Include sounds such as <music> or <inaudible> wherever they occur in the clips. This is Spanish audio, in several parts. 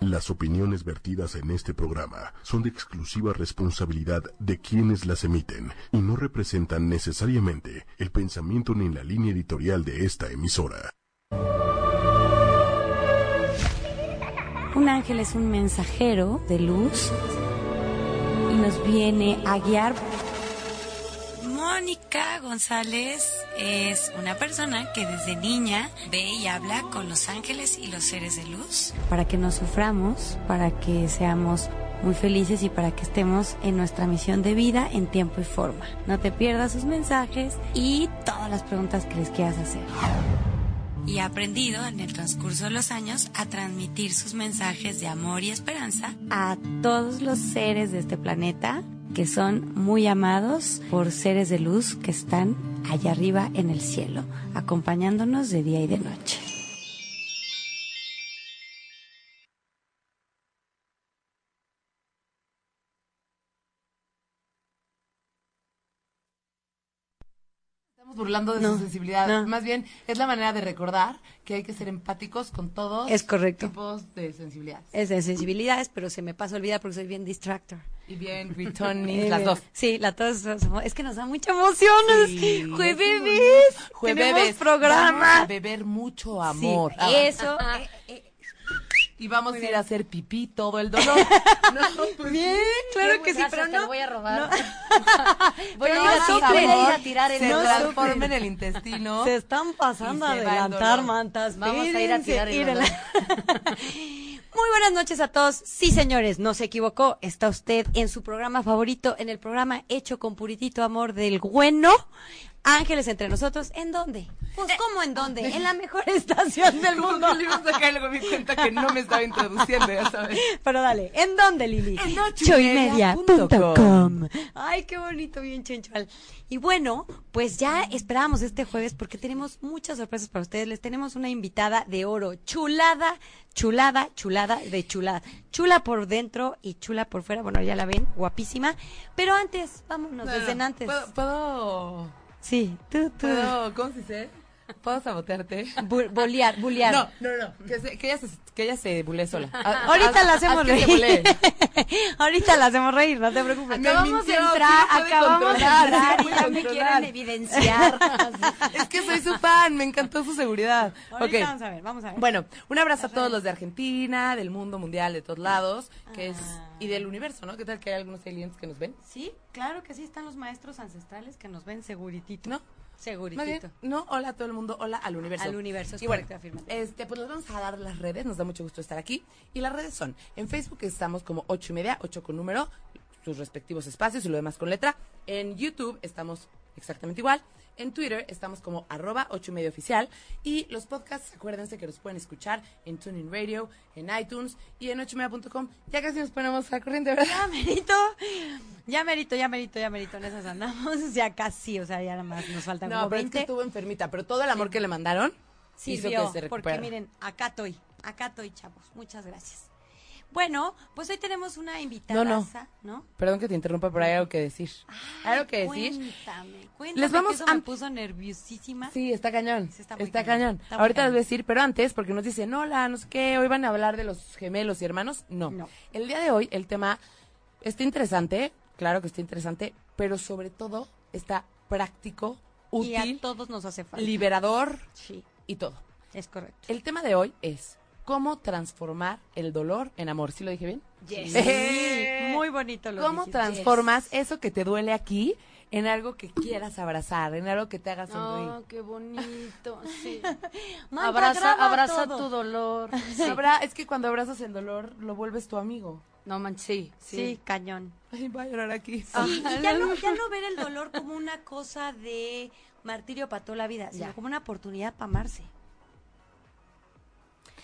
Las opiniones vertidas en este programa son de exclusiva responsabilidad de quienes las emiten y no representan necesariamente el pensamiento ni la línea editorial de esta emisora. Un ángel es un mensajero de luz y nos viene a guiar. Mónica González es una persona que desde niña ve y habla con los ángeles y los seres de luz. Para que no suframos, para que seamos muy felices y para que estemos en nuestra misión de vida en tiempo y forma. No te pierdas sus mensajes y todas las preguntas que les quieras hacer. Y ha aprendido en el transcurso de los años a transmitir sus mensajes de amor y esperanza a todos los seres de este planeta que son muy amados por seres de luz que están allá arriba en el cielo, acompañándonos de día y de noche. Estamos burlando de No, su sensibilidad. no. Más bien, es la manera de recordar que hay que ser empáticos con todos Es correcto. tipos de sensibilidad. Es de sensibilidades, pero se me pasa olvidar porque soy bien distractor. Y bien, gritonis, <laughs> las dos. Sí, las dos. somos- Es que nos da mucha emoción. Sí, Jueves, Jueves, tenemos programa. Vamos a beber mucho amor. Sí, Ah, eso. eh, eh, Y vamos a ir a hacer pipí todo el dolor. <laughs> no, pues bien, claro que sí, pero te no. lo voy a robar. Voy Pero a ir a no tirar, <laughs> voy a ir a ¿no? tirar se en el transforma en el intestino. Se están pasando a adelantar dolor. mantas. Vamos a ir a tirar el Espérense, Muy buenas noches a todos. Sí, señores, no se equivocó. Está usted en su programa favorito, en el programa hecho con puritito amor del bueno. Ángeles entre nosotros. ¿En dónde? Pues, ¿cómo en dónde? En la mejor <laughs> estación del mundo. que le iba a sacar y luego me di cuenta que no me estaba introduciendo, ya sabes. <laughs> Pero dale, ¿en dónde, Lili? En ochoymedia.com. Ay, qué bonito, bien chenchual. Y bueno, pues ya esperábamos este jueves porque tenemos muchas sorpresas para ustedes. Les tenemos una invitada de oro, chulada, chulada, chulada de chulada. Chula por dentro y chula por fuera. Bueno, ya la ven, guapísima. Pero antes, vámonos, No, desde no, antes. ¿Puedo, puedo, Sí, tú, tú. puedo, ¿cómo se dice? ¿Puedo sabotearte? Bu- Bolear, bulear. No, no, no, que, se- que ella se, que ella se bulee sola. <laughs> Ahorita haz- la hacemos reír. <laughs> Ahorita la hacemos reír, no te preocupes. Acabamos de mintió, entrar, me puede acabamos de entrar y ya me quieren evidenciar. <laughs> Es que soy su fan, me encantó su seguridad. Ahorita Ok. vamos a ver, vamos a ver. Bueno, un abrazo a todos los de Argentina, del mundo mundial, de todos lados, que es y del universo, ¿no? ¿Qué tal que hay algunos aliens que nos ven? Sí, claro que sí, están los maestros ancestrales que nos ven seguritito. ¿No? Seguritito. Bien, no, hola a todo el mundo, hola al universo. Al universo, es y correcto, este, pues les vamos a dar las redes, nos da mucho gusto estar aquí. Y las redes son, en Facebook estamos como ocho y media, ocho con número, sus respectivos espacios y lo demás con letra. En YouTube estamos exactamente igual. En Twitter estamos como arroba ocho y media oficial. Y los podcasts, acuérdense que los pueden escuchar en TuneIn Radio, en iTunes y en ocho y media.com. Ya casi nos ponemos a corriente, ¿verdad? Ya merito, ya merito, ya merito, ya merito, en esas andamos, <laughs> ya casi, o sea, ya nada más nos faltan No, como pero es que 20. estuvo enfermita, pero todo el amor que le mandaron hizo Sirvió, que se porque miren, acá estoy, acá estoy, chavos, muchas gracias. Bueno, pues hoy tenemos una invitada, No, no. ¿no? Perdón que te interrumpa, pero hay algo que decir. ¿Hay algo que decir? Cuéntame, cuéntame, Les vamos que eso a- me puso nerviosísima. Sí, está cañón. Sí, está está cañón. cañón, está muy Ahorita les voy a decir, pero antes, porque nos dicen, hola, no sé qué, hoy van a hablar de los gemelos y hermanos. No. No. El día de hoy, el tema está interesante, claro que está interesante, pero sobre todo está práctico, y a útil, todos nos hace falta. liberador Sí, y todo. es correcto. El tema de hoy es cómo transformar el dolor en amor. ¿Sí lo dije bien? Yes. Eh. Muy bonito lo ¿Cómo transformas eso que te duele aquí en algo que quieras abrazar, en algo que te haga sonreír? Oh, qué bonito, sí. <laughs> Manta, abraza graba abraza todo. tu dolor. Abra- es que cuando abrazas el dolor, lo vuelves tu amigo. No manches, sí, Sí, sí. cañón. Ay, va a llorar aquí. Sí, y ya no, ya no ver el dolor como una cosa de martirio para toda la vida, sino Ya. como una oportunidad para amarse.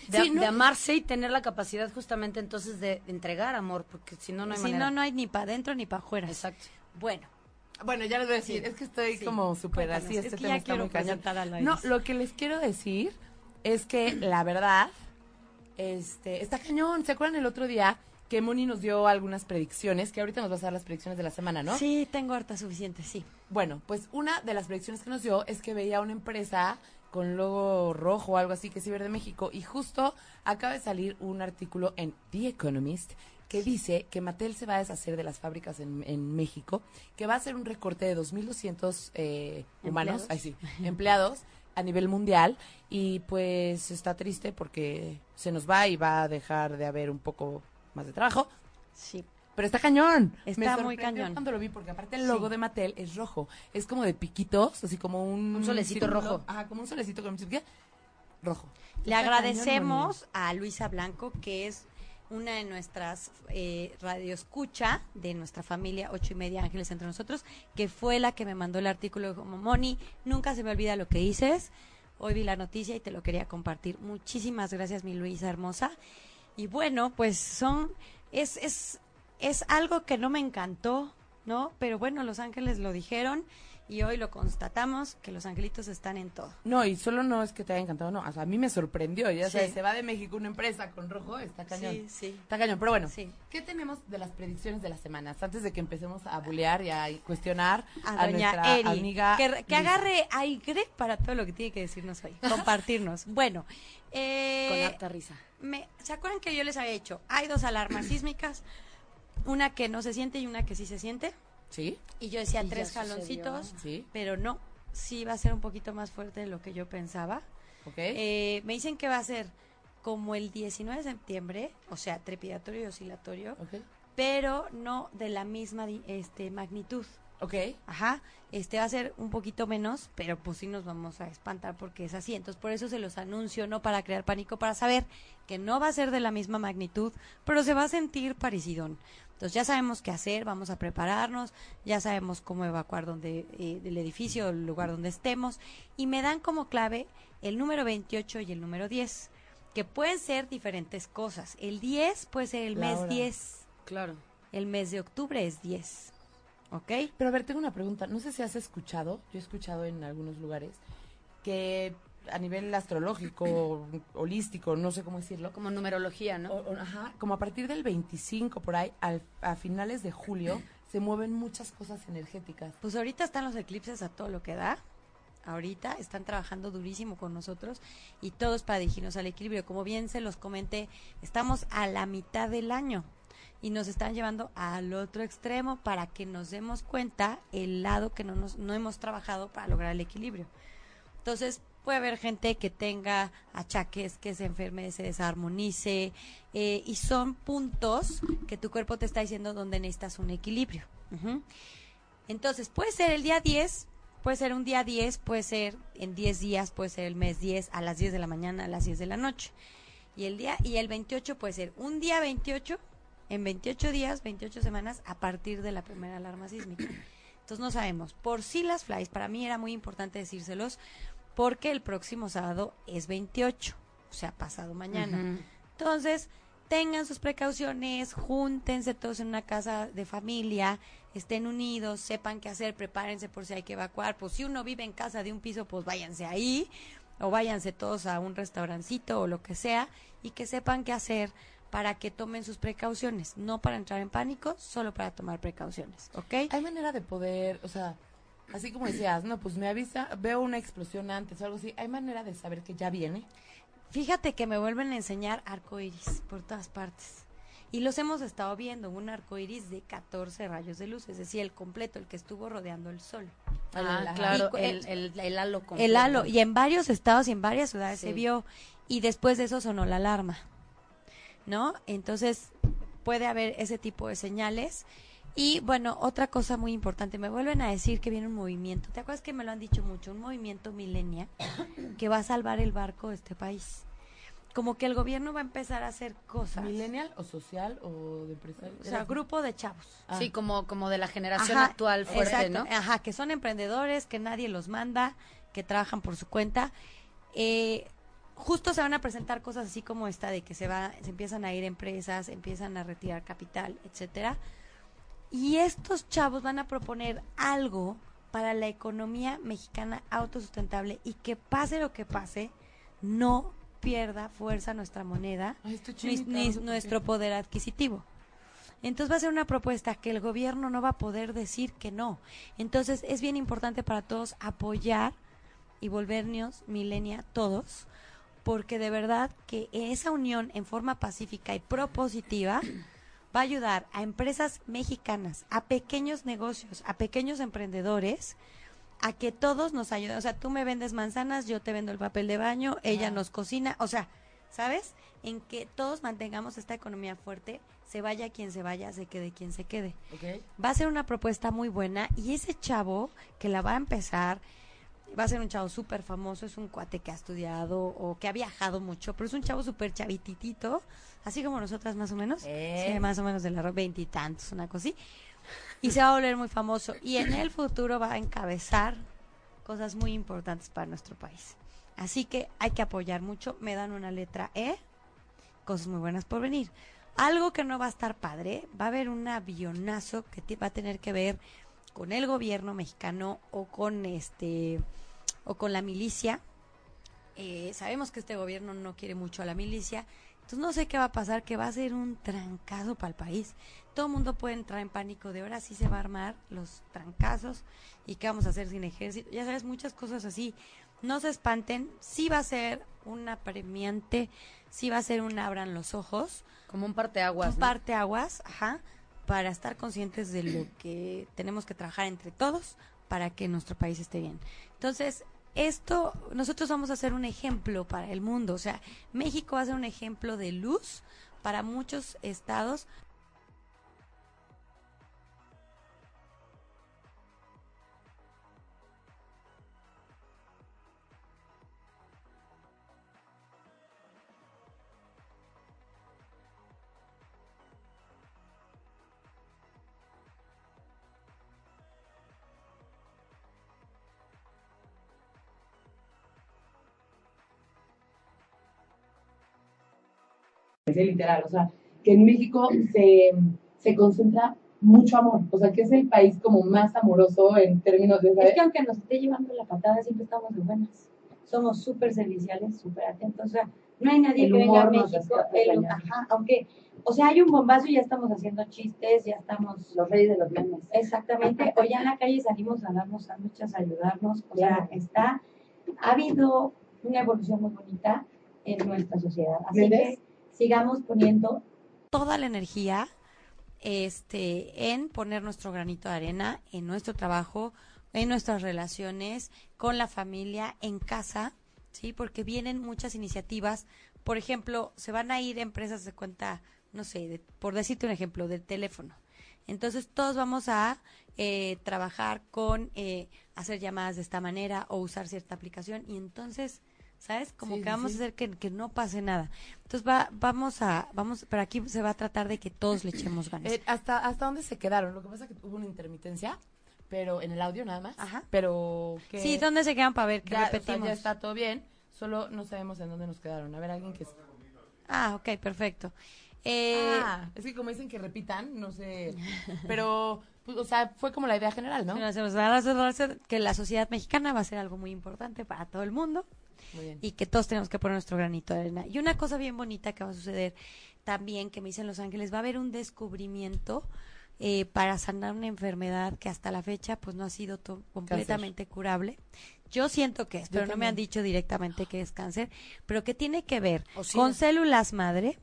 De, Sí, no- de amarse y tener la capacidad justamente entonces de entregar amor, porque si no, no hay si manera. no, no hay ni para adentro ni para afuera. Exacto. Bueno, Bueno, ya les voy a decir, Sí. es que estoy Sí. como súper así, es este que tema ya está quiero muy cañón. No, lo que les quiero decir es que <clears throat> la verdad, este, está cañón. ¿Se acuerdan el otro día que Moni nos dio algunas predicciones? Que ahorita nos vas a dar las predicciones de la semana, ¿no? sí, tengo harta suficiente, sí. Bueno, pues una de las predicciones que nos dio es que veía una empresa con logo rojo o algo así que es Ciber de México. Y justo acaba de salir un artículo en The Economist que dice que Mattel se va a deshacer de las fábricas en, en México, que va a hacer un recorte de 2.200 eh, humanos, Empleados. ay, sí, <laughs> empleados a nivel mundial y pues está triste porque se nos va y va a dejar de haber un poco más de trabajo. Sí. Pero está cañón. Está Me muy cañón. Cuando lo vi, porque aparte el logo Sí. de Mattel es rojo. Es como de piquitos, así como un... Un solecito círculo. rojo. Ajá, como un solecito con rojo. Le Está agradecemos a Luisa Blanco, que es una de nuestras eh, radioescucha de nuestra familia Ocho y Media Ángeles entre nosotros, que fue la que me mandó el artículo como Moni, nunca se me olvida lo que dices. Hoy vi la noticia y te lo quería compartir. Muchísimas gracias, mi Luisa hermosa. Y bueno, pues son, es, es, es algo que no me encantó, ¿no? Pero bueno, Los Ángeles lo dijeron y hoy lo constatamos que los angelitos están en todo. No, y solo no es que te haya encantado, no. O sea, a mí me sorprendió. Ya Sí. sabes, se va de México una empresa con rojo, está cañón. Sí, sí. Está cañón, pero bueno, Sí. ¿qué tenemos de las predicciones de las semanas? Antes de que empecemos a bulear y a cuestionar a, a, doña nuestra Eri, amiga. que, agarre aire para todo lo que tiene que decirnos hoy, <laughs> compartirnos. bueno, eh, Con harta risa. me- ¿se acuerdan que yo les había dicho? Hay dos alarmas sísmicas, una que no se siente y una que sí se siente. ¿Sí? Y yo decía Y tres jaloncitos, Sí. pero no, sí va a ser un poquito más fuerte de lo que yo pensaba. ¿Ok? Eh, me dicen que va a ser como el 19 de septiembre, o sea, trepidatorio y oscilatorio, pero no de la misma di- este, magnitud. ¿Ok? Ajá, este va a ser un poquito menos, pero pues sí nos vamos a espantar porque es así. Entonces por eso se los anuncio, no para crear pánico, para saber que no va a ser de la misma magnitud, pero se va a sentir parecidón. Entonces ya sabemos qué hacer, vamos a prepararnos, ya sabemos cómo evacuar donde, eh, del edificio, el lugar donde estemos, y me dan como clave el número 28 y el número 10, que pueden ser diferentes cosas. El 10 puede ser el La mes hora. 10, Claro. el mes de octubre es 10, ¿ok? Pero a ver, tengo una pregunta. No sé si has escuchado, yo he escuchado en algunos lugares, que a nivel astrológico, <clears throat> holístico, no sé cómo decirlo, Como numerología, ¿no? o- o- ajá, como a partir del 25 por ahí, al- a finales de julio, <clears throat> se mueven muchas cosas energéticas. Pues ahorita están los eclipses a todo lo que da. Ahorita están trabajando durísimo con nosotros y todo es para dirigirnos al equilibrio. Como bien se los comenté, estamos a la mitad del año y nos están llevando al otro extremo para que nos demos cuenta el lado que no, nos, no hemos trabajado para lograr el equilibrio. Entonces, puede haber gente que tenga achaques, que se enferme, se desarmonice, eh, y son puntos que tu cuerpo te está diciendo donde necesitas un equilibrio. Entonces, puede ser el día 10, puede ser un día 10, puede ser en 10 días, puede ser el mes 10, a las 10 de la mañana, a las 10 de la noche. Y el día y el 28 puede ser un día 28, en 28 días, 28 semanas, a partir de la primera alarma sísmica. Entonces no sabemos. Por sí las flies, para mí era muy importante decírselos, porque el próximo sábado es 28, o sea, pasado mañana. Entonces, tengan sus precauciones, júntense todos en una casa de familia, estén unidos, sepan qué hacer, prepárense por si hay que evacuar. Pues si uno vive en casa de un piso, pues váyanse ahí, o váyanse todos a un restaurancito o lo que sea, y que sepan qué hacer para que tomen sus precauciones, no para entrar en pánico, solo para tomar precauciones, ¿ok? Hay manera de poder, o sea, así como decías, no, pues me avisa, veo una explosión antes o algo así, hay manera de saber que ya viene. Fíjate que me vuelven a enseñar arco iris por todas partes. Y los hemos estado viendo, un arco iris de 14 rayos de luz, es decir, el completo, el que estuvo rodeando el sol. Ah, Ajá. claro, Y cu- el, el, el halo completo. El halo, y en varios estados y en varias ciudades Sí. se vio, y después de eso sonó la alarma, ¿no? Entonces, puede haber ese tipo de señales. Y bueno, otra cosa muy importante, me vuelven a decir que viene un movimiento, ¿te acuerdas que me lo han dicho mucho? Un movimiento milenia <coughs> que va a salvar el barco de este país. Como que el gobierno va a empezar a hacer cosas. ¿Millennial o social o de empresario? O sea, grupo de chavos. Ah. Sí, como, como de la generación Ajá, actual fuerte, exacto, ¿no? Ajá, que son emprendedores, que nadie los manda, que trabajan por su cuenta. Eh, justo se van a presentar cosas así como esta de que se va, se empiezan a ir empresas, empiezan a retirar capital, etcétera. Y estos chavos van a proponer algo para la economía mexicana autosustentable y que pase lo que pase, no pierda fuerza nuestra moneda Ay, ni, ni nuestro poder adquisitivo. Entonces va a ser una propuesta que el gobierno no va a poder decir que no. Entonces es bien importante para todos apoyar y volvernos milenia todos, porque de verdad que esa unión en forma pacífica y propositiva <clears throat> va a ayudar a empresas mexicanas, a pequeños negocios, a pequeños emprendedores, a que todos nos ayuden. O sea, tú me vendes manzanas, yo te vendo el papel de baño, ella nos cocina, o sea, ¿sabes? En que todos mantengamos esta economía fuerte, se vaya quien se vaya, se quede quien se quede. Va a ser una propuesta muy buena y ese chavo que la va a empezar va a ser un chavo súper famoso, es un cuate que ha estudiado o que ha viajado mucho, pero es un chavo súper chavititito, así como nosotras más o menos, Eh. sí, más o menos de la veintitantos, una cosa así, y se va a volver muy famoso y en el futuro va a encabezar cosas muy importantes para nuestro país. Así que hay que apoyar mucho, me dan una letra E, cosas muy buenas por venir. Algo que no va a estar padre, va a haber un avionazo que te- va a tener que ver con el gobierno mexicano o con este o con la milicia. Eh, sabemos que este gobierno no quiere mucho a la milicia, entonces no sé qué va a pasar, que va a ser un trancazo para el país. Todo el mundo puede entrar en pánico de ahora sí se va a armar los trancazos y qué vamos a hacer sin ejército. Ya sabes, muchas cosas así. No se espanten, sí va a ser una premiante, sí va a ser un abran los ojos Como un parteaguas. un ¿no? parteaguas, ajá, para estar conscientes de lo que tenemos que trabajar entre todos para que nuestro país esté bien. Entonces, esto, nosotros vamos a ser un ejemplo para el mundo, o sea, México va a ser un ejemplo de luz para muchos estados. Es literal, o sea, que en México se, se concentra mucho amor, o sea, que es el país como más amoroso en términos de, Es ¿sabes? que aunque nos esté llevando la patada, siempre estamos de buenas. Somos súper serviciales, súper atentos. O sea, no hay nadie El que venga a México. el- ajá, aunque, o sea, hay un bombazo y ya estamos haciendo chistes, ya estamos. Los reyes de los memes. Exactamente. O ya en la calle salimos a darnos sándwiches, a ayudarnos. O sea, está. Ha habido una evolución muy bonita en nuestra sociedad. Así que sigamos poniendo toda la energía este en poner nuestro granito de arena en nuestro trabajo, en nuestras relaciones con la familia, en casa, ¿sí? Porque vienen muchas iniciativas. Por ejemplo, se van a ir empresas de cuenta, no sé, de- por decirte un ejemplo, del teléfono. Entonces todos vamos a eh, trabajar con eh, hacer llamadas de esta manera o usar cierta aplicación y entonces, ¿sabes? Como Sí, que vamos sí. a hacer que, que no pase nada. Entonces va, vamos a, vamos, pero aquí se va a tratar de que todos le echemos ganas. Eh, ¿hasta, ¿Hasta dónde se quedaron? Lo que pasa es que hubo una intermitencia, pero en el audio nada más. Ajá. Pero que Sí, ¿dónde se quedan para ver que ya, o sea, repetimos? ya está todo bien, solo no sabemos en dónde nos quedaron. A ver, alguien que... Ah, ok, perfecto. Eh, ah, es que como dicen que repitan, no sé, pero, pues, o sea, fue como la idea general, ¿no? que la sociedad mexicana va a ser algo muy importante para todo el mundo. Y que todos tenemos que poner nuestro granito de arena. Y una cosa bien bonita que va a suceder también, que me dicen Los Ángeles, va a haber un descubrimiento eh, para sanar una enfermedad que hasta la fecha pues no ha sido completamente curable. Yo siento que es, Yo pero no me han dicho directamente que es cáncer, pero que tiene que ver O con células madre,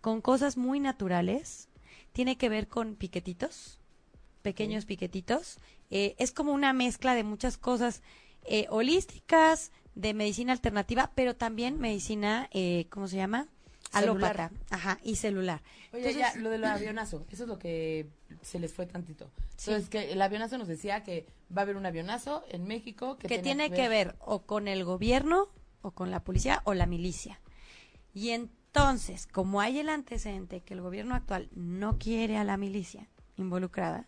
con cosas muy naturales, tiene que ver con piquetitos, pequeños piquetitos. Eh, es como una mezcla de muchas cosas eh, holísticas, de medicina alternativa, pero también medicina, eh, ¿cómo se llama? Celular. Alópata, ajá, y celular. Oye, Entonces- ya, lo del avionazo, eso es lo que se les fue tantito. Sí. Entonces, que el avionazo nos decía que va a haber un avionazo en México que, que tiene que ver o con el gobierno o con la policía o la milicia. Y entonces, como hay el antecedente que el gobierno actual no quiere a la milicia involucrada,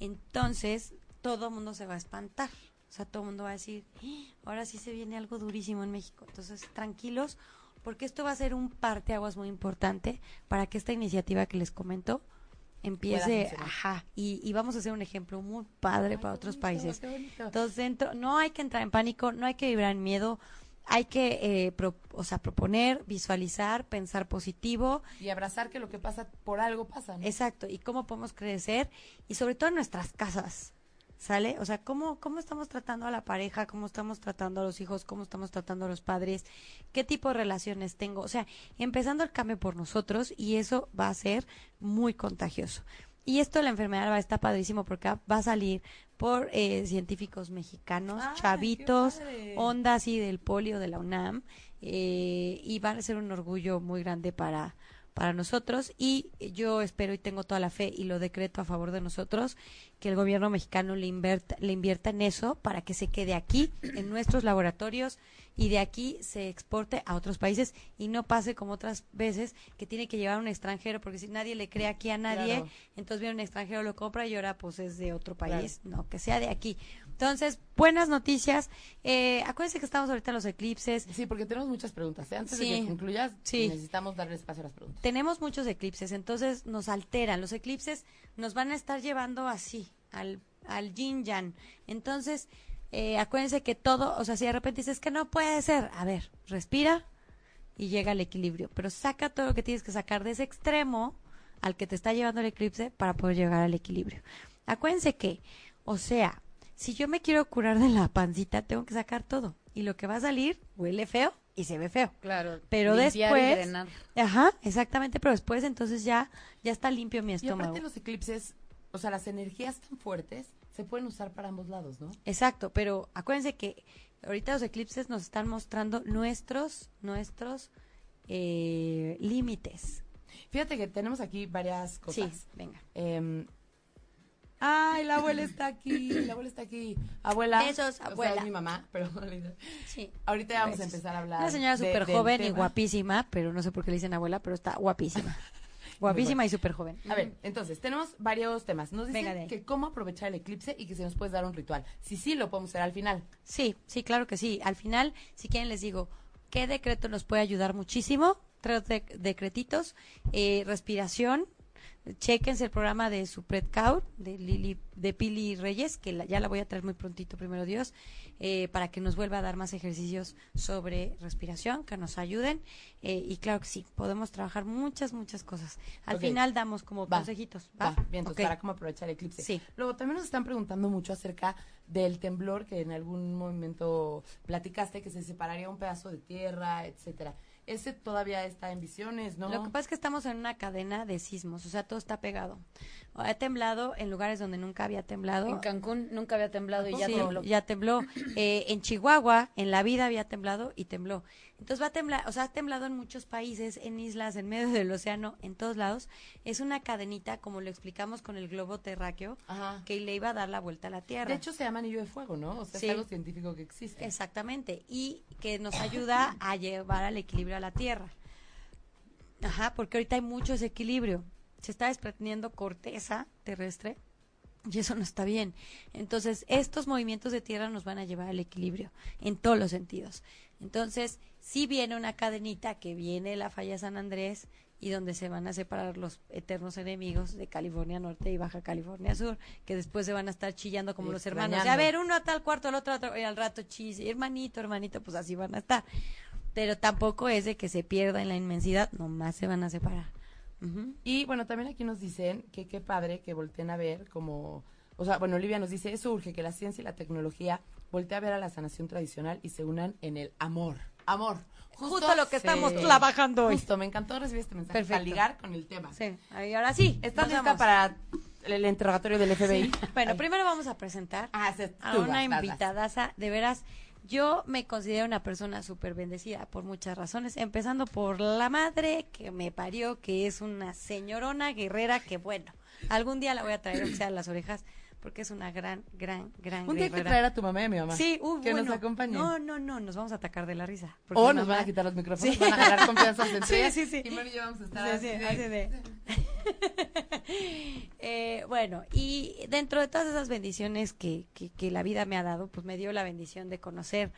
entonces todo el mundo se va a espantar. O sea, todo el mundo va a decir, "Ah, ahora sí se viene algo durísimo en México. Entonces, tranquilos, porque esto va a ser un parteaguas muy importante para que esta iniciativa que les comento empiece, ajá, y, y vamos a hacer un ejemplo muy padre para otros países. Qué bonito. Entonces, dentro, no hay que entrar en pánico, no hay que vibrar en miedo, hay que, eh, pro- o sea, proponer, visualizar, pensar positivo, Y abrazar que lo que pasa por algo pasa, ¿no? exacto, y cómo podemos crecer, y sobre todo en nuestras casas, ¿Sale? O sea, ¿cómo, ¿cómo estamos tratando a la pareja? ¿Cómo estamos tratando a los hijos? ¿Cómo estamos tratando a los padres? ¿Qué tipo de relaciones tengo? O sea, empezando el cambio por nosotros y eso va a ser muy contagioso. Y esto de la enfermedad va a estar padrísimo porque va a salir por eh, científicos mexicanos, Ay, qué chavitos, onda así del polio de la UNAM, eh, y van a ser un orgullo muy grande para, para nosotros. Y yo espero y tengo toda la fe y lo decreto a favor de nosotros, que el gobierno mexicano le invierta, le invierta en eso para que se quede aquí, en nuestros laboratorios, y de aquí se exporte a otros países y no pase como otras veces que tiene que llevar a un extranjero, porque si nadie le cree aquí a nadie, Claro. entonces viene un extranjero, lo compra y ahora pues es de otro país, no, que sea de aquí. Entonces, buenas noticias. Eh, acuérdense que estamos ahorita en los eclipses. Sí, porque tenemos muchas preguntas. ¿eh? Antes de que concluyas, Sí. necesitamos darle espacio a las preguntas. Tenemos muchos eclipses, entonces nos alteran. Los eclipses nos van a estar llevando así, al, al yin yang. Entonces, eh, acuérdense que todo, o sea, si de repente dices que no puede ser, a ver, respira y llega al equilibrio. Pero saca todo lo que tienes que sacar de ese extremo al que te está llevando el eclipse para poder llegar al equilibrio. Acuérdense que, o sea, si yo me quiero curar de la pancita, tengo que sacar todo. Y lo que va a salir huele feo y se ve feo. Claro. Pero y después- drenar. Ajá, exactamente, pero después entonces ya, ya está limpio mi Y estómago. aparte los eclipses, o sea, las energías tan fuertes se pueden usar para ambos lados, ¿no? Exacto, pero acuérdense que ahorita los eclipses nos están mostrando nuestros, nuestros eh, límites. Fíjate que tenemos aquí varias Sí, cosas. venga. Em, ay, la abuela está aquí, la abuela está aquí. Abuela. Besos, o sea, abuela. es mi mamá, pero Sí. ahorita vamos a empezar a hablar. Una señora súper joven y tema. guapísima, pero no sé por qué le dicen abuela, pero está guapísima. <laughs> guapísima y súper joven. A ver, entonces, tenemos varios temas. Nos dicen que cómo aprovechar el eclipse y que si nos puedes dar un ritual. Si sí, lo podemos hacer al final. Sí, sí, claro que sí. Al final, si quieren, les digo, ¿qué decreto nos puede ayudar muchísimo? Tres de- decretitos. Eh, respiración. Chequense el programa de Supret Cow, de Lili, de Pili Reyes, que la- ya la voy a traer muy prontito, primero Dios, eh, para que nos vuelva a dar más ejercicios sobre respiración, que nos ayuden. Eh, y claro que sí, podemos trabajar muchas, muchas cosas. Al final damos como Va. consejitos. ¿va? Va, bien, entonces, Ok. para cómo aprovechar el eclipse. Sí. Luego, también nos están preguntando mucho acerca del temblor que en algún momento platicaste, que se separaría un pedazo de tierra, etcétera. Ese todavía está en visiones, ¿no? Lo que pasa es que estamos en una cadena de sismos, o sea, todo está pegado. Ha temblado en lugares donde nunca había temblado. En Cancún nunca había temblado y ya Sí, tembló. ya tembló. Eh, en Chihuahua, en la vida había temblado y tembló. Entonces va a temblar, o sea, ha temblado en muchos países, en islas, en medio del océano, en todos lados. Es una cadenita, como lo explicamos con el globo terráqueo, Ajá. que le iba a dar la vuelta a la Tierra. De hecho, se llama anillo de fuego, ¿no? O sea, Sí. es algo científico que existe. Exactamente, y que nos ayuda a llevar al equilibrio a la Tierra. Ajá, porque ahorita hay mucho desequilibrio. Se está desprendiendo corteza terrestre y eso no está bien. Entonces, estos movimientos de tierra nos van a llevar al equilibrio en todos los sentidos. Entonces, si viene una cadenita que viene la falla San Andrés y donde se van a separar los eternos enemigos de California Norte y Baja California Sur, que después se van a estar chillando como los hermanos. extrañando. Y a ver, uno a tal cuarto, el otro otro, y al rato chis, hermanito, hermanito, pues así van a estar. Pero tampoco es de que se pierda en la inmensidad, nomás se van a separar. Y bueno, también aquí nos dicen que qué padre que volteen a ver como, o sea, bueno, Olivia nos dice, eso urge que la ciencia y la tecnología volteen a ver a la sanación tradicional y se unan en el amor. Amor. Justo lo que Sí. estamos trabajando hoy. Justo, me encantó recibir este mensaje para Perfecto. ligar con el tema. Sí, ahí, ahora sí. ¿Estás lista vamos. para el interrogatorio del FBI? <laughs> Bueno, Ay. primero vamos a presentar Ah, sí, a una invitadaza. De veras, yo me considero una persona súper bendecida por muchas razones, empezando por la madre que me parió, que es una señorona guerrera que, bueno, algún día la voy a traer, aunque sea a las orejas, porque es una gran, gran, gran Un día hay que guerrera. traer a tu mamá y a mi mamá. Sí, uh, que bueno. nos acompañen. No, no, no, nos vamos a atacar de la risa. o nos van a quitar los micrófonos, Sí. van a ganar confianza entre <laughs> Sí, sí, sí. Y y yo vamos a estar Sí, así sí, de- así de- <laughs> Eh, bueno, y dentro de todas esas bendiciones que, que, que la vida me ha dado, pues me dio la bendición de conocer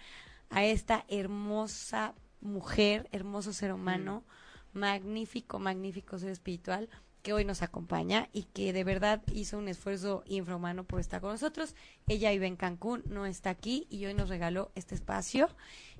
a esta hermosa mujer, hermoso ser humano, magnífico, magnífico ser espiritual que hoy nos acompaña y que de verdad hizo un esfuerzo infrahumano por estar con nosotros. Ella vive en Cancún, no está aquí y hoy nos regaló este espacio.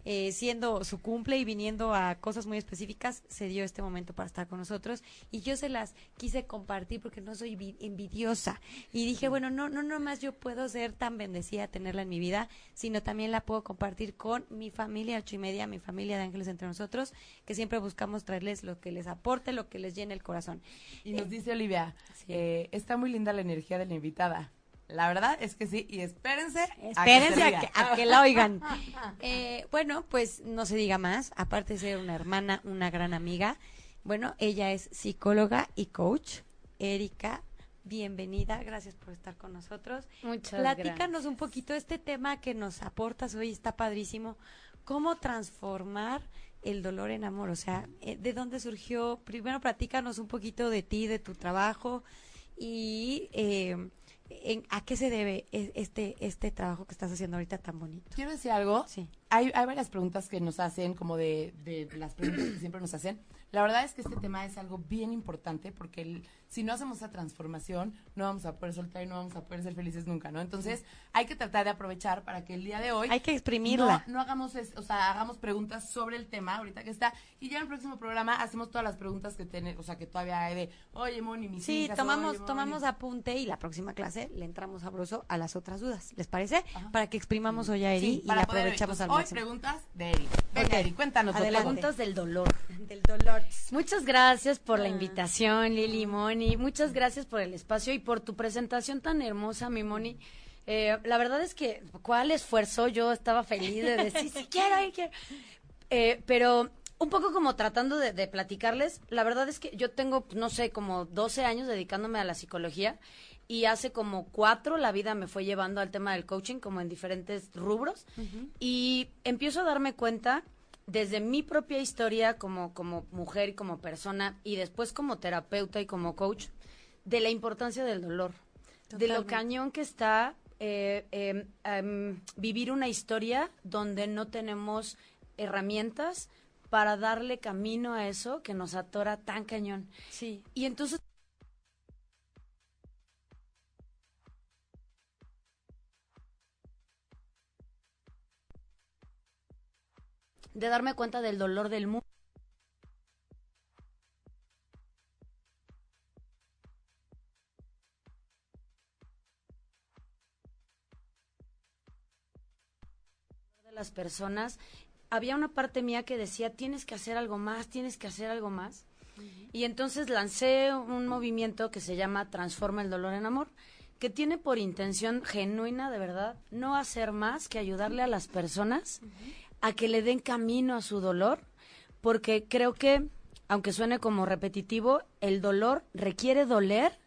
Eh, siendo su cumple y viniendo a cosas muy específicas, se dio este momento para estar con nosotros y yo se las quise compartir porque no soy vi- envidiosa y dije, bueno, no, no, no más yo puedo ser tan bendecida tenerla en mi vida, sino también la puedo compartir con mi familia ocho y media, mi familia de ángeles entre nosotros, que siempre buscamos traerles lo que les aporte, lo que les llene el corazón. Y nos dice Olivia, Sí. eh, está muy linda la energía de la invitada. La verdad es que sí, y espérense. a que Espérense se a que, a que la oigan. <laughs> Eh, bueno, pues no se diga más. Aparte de ser una hermana, una gran amiga. Bueno, ella es psicóloga y coach. Erika, bienvenida. Gracias por estar con nosotros. Muchas Platícanos un poquito este tema que nos aportas hoy. Está padrísimo. ¿Cómo transformar el dolor en amor? O sea, eh, ¿de dónde surgió? Primero, platícanos un poquito de ti, de tu trabajo y eh, en- a qué se debe e- este este trabajo que estás haciendo ahorita tan bonito. Quiero decir algo. Sí. Hay, hay varias preguntas que nos hacen, como de, de las preguntas que siempre nos hacen. La verdad es que este tema es algo bien importante porque el- si no hacemos esa transformación, no vamos a poder soltar y no vamos a poder ser felices nunca, ¿no? Entonces, hay que tratar de aprovechar para que el día de hoy Hay que exprimirla. No, no hagamos, es- o sea, hagamos preguntas sobre el tema ahorita que está y ya en el próximo programa hacemos todas las preguntas que tiene, o sea, que todavía hay de, oye, Moni, mis Sí, hijas, tomamos oye, Moni". tomamos apunte y la próxima clase le entramos sabroso a las otras dudas. ¿Les parece? Ajá. Para que exprimamos hoy a Eri Sí, y para la poder- aprovechamos al hoy máximo. preguntas de Eri. Venga. Eri, cuéntanos. Adelante. Preguntas del dolor. Del dolor. Muchas gracias por Ah. la invitación, Lili Moni. Muchas gracias por el espacio y por tu presentación tan hermosa, mi Moni. Eh, la verdad es que, ¿cuál esfuerzo? Yo estaba feliz de decir, sí, quiero, quiero. Eh, pero un poco como tratando de, de platicarles, la verdad es que yo tengo, no sé, como 12 años dedicándome a la psicología y hace como cuatro la vida me fue llevando al tema del coaching, como en diferentes rubros. Y empiezo a darme cuenta desde mi propia historia como, como mujer y como persona y después como terapeuta y como coach de la importancia del dolor, de lo cañón que está eh, eh, vivir una historia donde no tenemos herramientas para darle camino a eso que nos atora tan cañón. Sí. Y entonces de darme cuenta del dolor del mundo. de las personas, había una parte mía que decía, tienes que hacer algo más, tienes que hacer algo más. Y entonces lancé un movimiento que se llama Transforma el dolor en amor, que tiene por intención genuina, de verdad, no hacer más que ayudarle a las personas a que le den camino a su dolor, porque creo que, aunque suene como repetitivo, el dolor requiere doler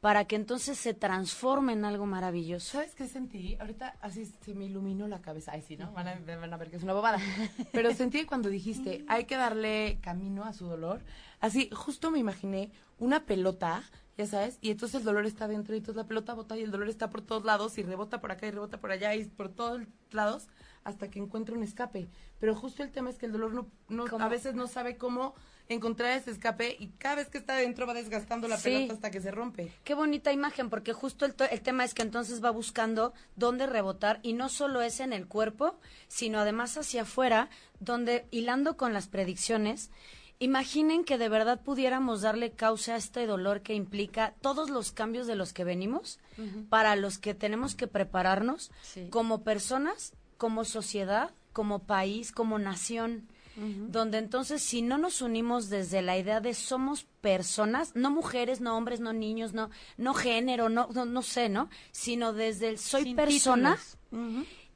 para que entonces se transforme en algo maravilloso. ¿Sabes qué sentí? Ahorita así se me iluminó la cabeza. Ay, sí, ¿no? Van a, van a ver que es una bobada. <laughs> Pero sentí cuando dijiste, hay que darle camino a su dolor, así justo me imaginé una pelota, ya sabes, y entonces el dolor está dentro y entonces la pelota bota y el dolor está por todos lados y rebota por acá y rebota por allá y por todos lados hasta que encuentra un escape. Pero justo el tema es que el dolor no, no a veces no sabe cómo encontrar ese escape y cada vez que está adentro va desgastando la Sí. pelota hasta que se rompe. Qué bonita imagen, porque justo el, el tema es que entonces va buscando dónde rebotar y no solo es en el cuerpo, sino además hacia afuera, donde hilando con las predicciones, imaginen que de verdad pudiéramos darle causa a este dolor que implica todos los cambios de los que venimos, para los que tenemos que prepararnos Sí. como personas, como sociedad, como país, como nación donde entonces si no nos unimos desde la idea de somos personas, no mujeres, no hombres, no niños, no no género, no no, no sé, ¿no? Sino desde el soy Sin persona.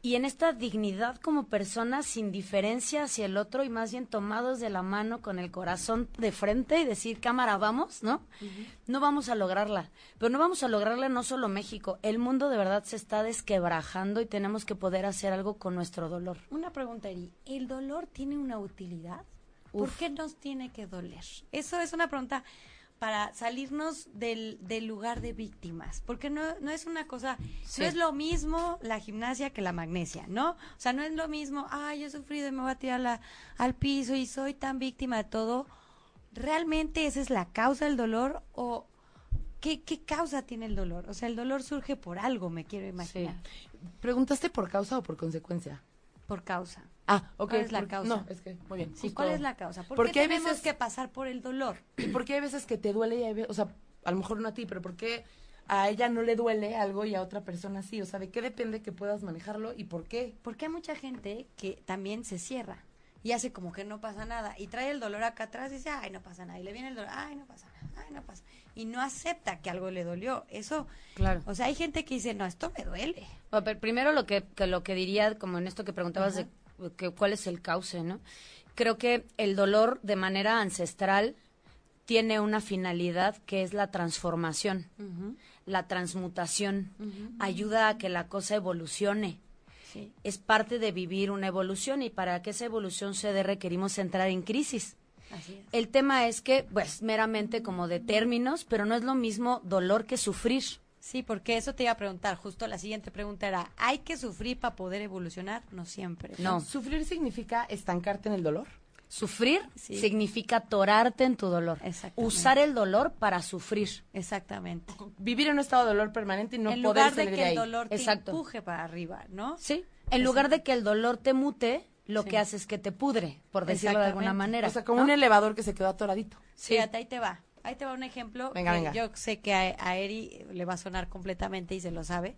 Y en esta dignidad como persona sin diferencia hacia el otro y más bien tomados de la mano con el corazón de frente y decir, cámara, vamos, ¿no? No vamos a lograrla, pero no vamos a lograrla no solo México, el mundo de verdad se está desquebrajando y tenemos que poder hacer algo con nuestro dolor. Una pregunta, Eri. ¿El dolor tiene una utilidad? ¿Por qué nos tiene que doler? Eso es una pregunta para salirnos del, del lugar de víctimas. Porque no, no es una cosa, Sí. no es lo mismo la gimnasia que la magnesia, ¿no? O sea, no es lo mismo, ay, yo he sufrido y me voy a tirar la- al piso y soy tan víctima de todo. ¿Realmente esa es la causa del dolor o qué, qué causa tiene el dolor? O sea, el dolor surge por algo, me quiero imaginar. ¿Preguntaste por causa o por consecuencia? Por causa. Ah, ok. ¿Cuál es la por- causa? No, es que, muy bien. Sí, justo- ¿cuál es la causa? ¿Por Porque qué hay tenemos veces- que pasar por el dolor? ¿Y por qué hay veces que te duele y hay veces, o sea, a lo mejor no a ti, pero por qué a ella no le duele algo y a otra persona sí? O sea, ¿de qué depende que puedas manejarlo y por qué? Porque hay mucha gente que también se cierra y hace como que no pasa nada y trae el dolor acá atrás y dice, ay, no pasa nada. Y le viene el dolor, ay, no pasa nada, ay, no pasa. Y no acepta que algo le dolió. Eso, Claro. o sea, hay gente que dice, no, esto me duele. Bueno, pero primero lo que, que lo que diría, como en esto que preguntabas de que, cuál es el cauce, ¿no? Creo que el dolor de manera ancestral tiene una finalidad que es la transformación, la transmutación, ayuda a que la cosa evolucione. Sí. Es parte de vivir una evolución y para que esa evolución se dé requerimos entrar en crisis. Así es. El tema es que, pues, meramente como de términos, pero no es lo mismo dolor que sufrir. Sí, porque eso te iba a preguntar. Justo la siguiente pregunta era, ¿hay que sufrir para poder evolucionar? No siempre. No. ¿Sufrir significa estancarte en el dolor? Sufrir Sí. significa atorarte en tu dolor. Exactamente. Usar el dolor para sufrir. Exactamente. Vivir en un estado de dolor permanente y no en poder lugar de salir que de el dolor te Exacto. empuje para arriba, ¿no? ¿Sí? En lugar de que el dolor te mute, lo Sí. que hace es que te pudre, por decirlo de alguna Exactamente. manera. O sea, como ¿no? un elevador que se quedó atoradito. Sí. Fíjate, ahí te va. Ahí te va un ejemplo Venga, venga. yo sé que a, a Eri le va a sonar completamente y se lo sabe.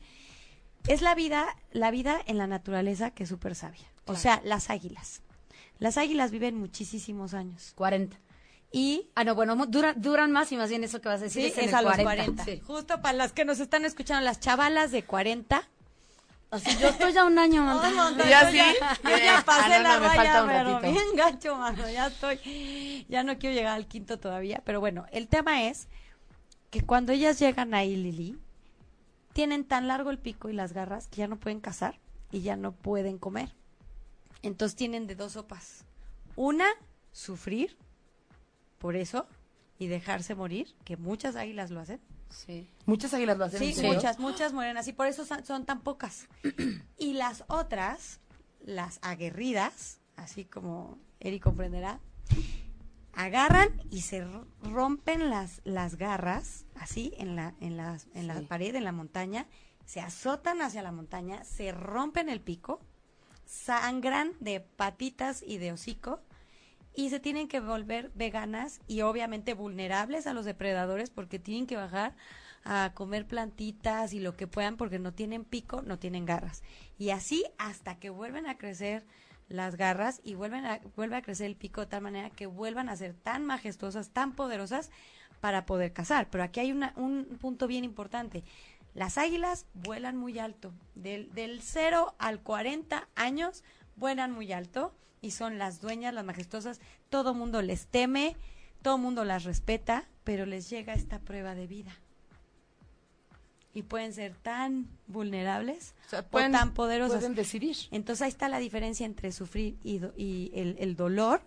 Es la vida, la vida en la naturaleza que es súper sabia. O sea, las águilas. Las águilas viven muchísimos años. 40. Y Ah, no, bueno, duran, duran más y más bien eso que vas a decir sí, es, en es el a los 40. 40. Sí. Justo para las que nos están escuchando, las chavalas de 40. Así, yo estoy ya un año, Oh, Amanda. monta, ¿Ya yo sí? yo ya Ah, pasé no, la no, raya, pero ratito. bien gacho, mano. Ya estoy, ya no quiero llegar al quinto todavía. Pero bueno, el tema es que cuando ellas llegan ahí, Lili, tienen tan largo el pico y las garras que ya no pueden cazar y ya no pueden comer. Entonces tienen de dos sopas. Una, sufrir por eso y dejarse morir, que muchas águilas lo hacen. Sí. Muchas águilas lo hacen. Sí, muchas, muchas mueren así, por eso son, son tan pocas. <clears throat> Y las otras, las aguerridas, así como Eri comprenderá, agarran y se rompen las, las garras, así, en la, en, las- en la Sí. pared, en la montaña, se azotan hacia la montaña, se rompen el pico, sangran de patitas y de hocico, y se tienen que volver veganas y obviamente vulnerables a los depredadores porque tienen que bajar a comer plantitas y lo que puedan porque no tienen pico, no tienen garras. Y así hasta que vuelven a crecer las garras y vuelven a, vuelve a crecer el pico de tal manera que vuelvan a ser tan majestuosas, tan poderosas para poder cazar. Pero aquí hay una, un punto bien importante. Las águilas vuelan muy alto. Del, del 0 al 40 años vuelan muy alto y son las dueñas, las majestuosas. Todo mundo les teme, todo mundo las respeta, pero les llega esta prueba de vida. Y pueden ser tan vulnerables O sea, o pueden- tan poderosas. Pueden decidir. Entonces ahí está la diferencia entre sufrir y, do- y el, el dolor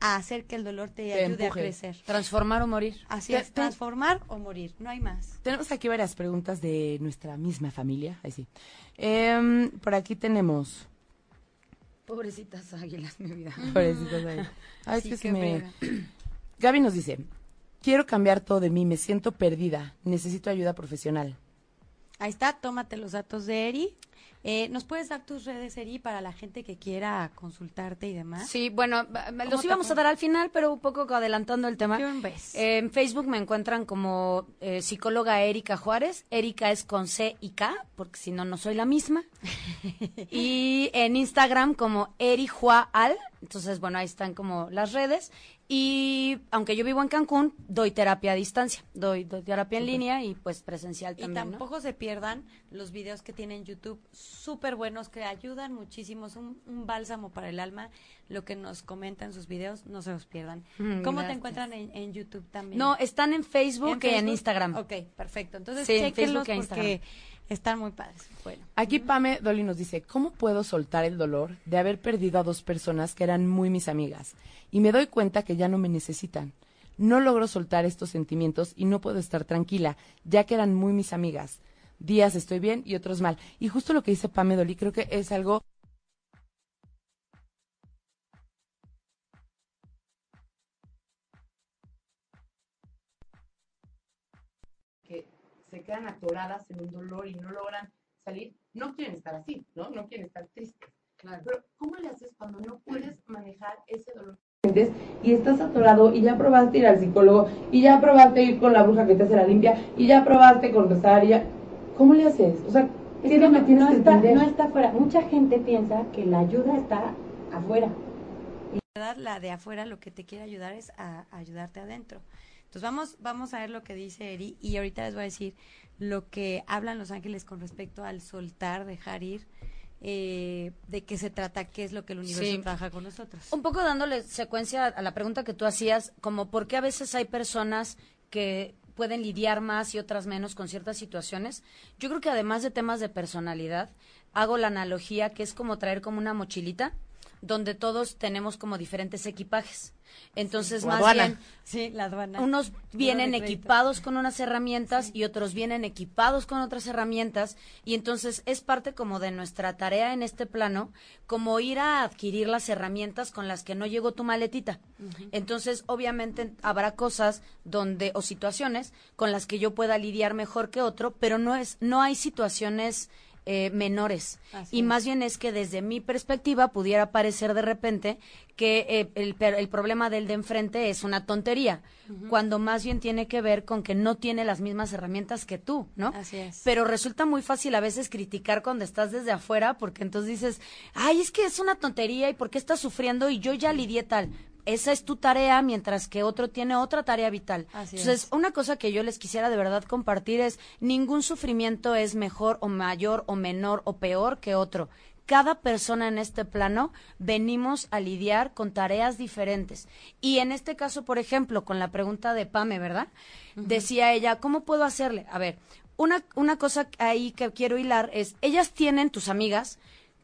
a hacer que el dolor te, Te ayude empuje. a crecer. Transformar o morir. Así es, transformar o morir, no hay más. Tenemos aquí varias preguntas de nuestra misma familia. Ahí sí. Em, por aquí tenemos. Pobrecitas águilas, mi vida. <laughs> Pobrecitas ahí. Ay, es Sí, que se qué me-. <clears throat> Gaby nos dice: Quiero cambiar todo de mí, me siento perdida, necesito ayuda profesional. Ahí está, tómate los datos de Eri. Eh, ¿Nos puedes dar tus redes, Eri, para la gente que quiera consultarte y demás? Sí, bueno, ba- ¿Cómo los íbamos a dar al final, pero un poco adelantando el tema. Eh, En Facebook me encuentran como eh, psicóloga Erika Juárez. Erika es con C y K, porque si no, no soy la misma. <laughs> y en Instagram como Erijuaal. Entonces, bueno, ahí están como las redes. Y aunque yo vivo en Cancún, doy terapia a distancia. Doy, doy terapia en línea y pues presencial Y también. ¿no? tampoco se pierdan los videos que tiene en YouTube, súper buenos, que ayudan muchísimo, es un, un bálsamo para el alma. Lo que nos comentan sus videos, no se los pierdan. <laughs> Mm, ¿Cómo te gracias. encuentran en, en YouTube también? No, están en Facebook, y en? Instagram. Ok, perfecto. Entonces, Sí, en Facebook e porque están muy padres. Bueno. Aquí Pame Dolly nos dice, ¿cómo puedo soltar el dolor de haber perdido a dos personas que eran muy mis amigas? Y me doy cuenta que ya no me necesitan. No logro soltar estos sentimientos y no puedo estar tranquila, ya que eran muy mis amigas. Días estoy bien y otros mal. Y justo lo que dice Pame Dolly creo que es algo se quedan atoradas en un dolor y no logran salir, no quieren estar así, ¿no? No quieren estar tristes. Pero ¿cómo le haces cuando no puedes manejar ese dolor? Y estás atorado y ya probaste ir al psicólogo y ya probaste ir con la bruja que te hace la limpia y ya probaste con rezar y ya... ¿Cómo le haces? O sea, ¿qué es lo que no, tienes no que está, entender? no está afuera. Mucha gente piensa que la ayuda está afuera. verdad, la de afuera lo que te quiere ayudar es a ayudarte adentro. Entonces vamos, vamos a ver lo que dice Eri y ahorita les voy a decir lo que hablan los ángeles con respecto al soltar, dejar ir, eh, de qué se trata, qué es lo que el universo Sí. trabaja con nosotros. Un poco dándole secuencia a la pregunta que tú hacías, como por qué a veces hay personas que pueden lidiar más y otras menos con ciertas situaciones. Yo creo que además de temas de personalidad, hago la analogía que es como traer como una mochilita donde todos tenemos como diferentes equipajes. Entonces, más aduana. bien, Sí, la aduana. unos vienen equipados con unas herramientas y otros vienen equipados con otras herramientas y entonces es parte como de nuestra tarea en este plano como ir a adquirir las herramientas con las que no llegó tu maletita. Entonces, obviamente habrá cosas donde o situaciones con las que yo pueda lidiar mejor que otro, pero no es no hay situaciones eh, menores. Así y es. más bien es que desde mi perspectiva pudiera parecer de repente que eh, el, el problema del de enfrente es una tontería, cuando más bien tiene que ver con que no tiene las mismas herramientas que tú, ¿no? Así es. Pero resulta muy fácil a veces criticar cuando estás desde afuera, porque entonces dices, ay, es que es una tontería y por qué estás sufriendo y yo ya lidié tal. Esa es tu tarea, mientras que otro tiene otra tarea vital. Así Entonces, es. una cosa que yo les quisiera de verdad compartir es, ningún sufrimiento es mejor o mayor o menor o peor que otro. Cada persona en este plano venimos a lidiar con tareas diferentes. Y en este caso, por ejemplo, con la pregunta de Pame, ¿verdad? Decía ella, ¿cómo puedo hacerle? A ver, una, una cosa ahí que quiero hilar es, ellas tienen, tus amigas,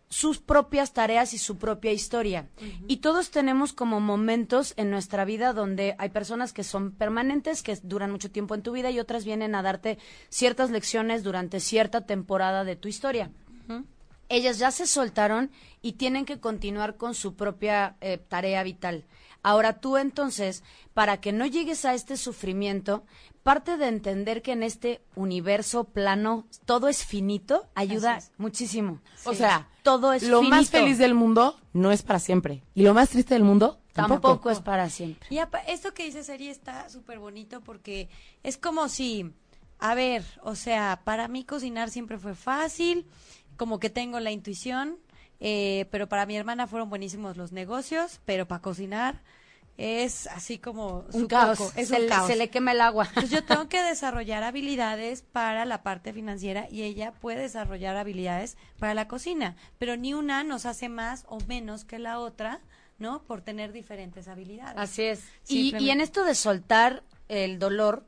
sus propias tareas y su propia historia. Y todos tenemos como momentos en nuestra vida donde hay personas que son permanentes, que duran mucho tiempo en tu vida y otras vienen a darte ciertas lecciones durante cierta temporada de tu historia. Ellas ya se soltaron y tienen que continuar con su propia eh, tarea vital. Ahora tú entonces, para que no llegues a este sufrimiento, parte de entender que en este universo plano todo es finito, ayuda es. muchísimo. O sea, todo es lo más feliz del mundo no es para siempre. Y lo más triste del mundo tampoco, tampoco. es para siempre. Y esto que dice Seri está súper bonito porque es como si, a ver, o sea, para mí cocinar siempre fue fácil, como que tengo la intuición, eh, pero para mi hermana fueron buenísimos los negocios, pero para cocinar es así como Un su caos. coco, es se, un le- caos. se le quema el agua. Entonces yo tengo que <laughs> desarrollar habilidades para la parte financiera y ella puede desarrollar habilidades para la cocina, pero ni una nos hace más o menos que la otra, ¿no? Por tener diferentes habilidades. Así es. Y, y en esto de soltar el dolor,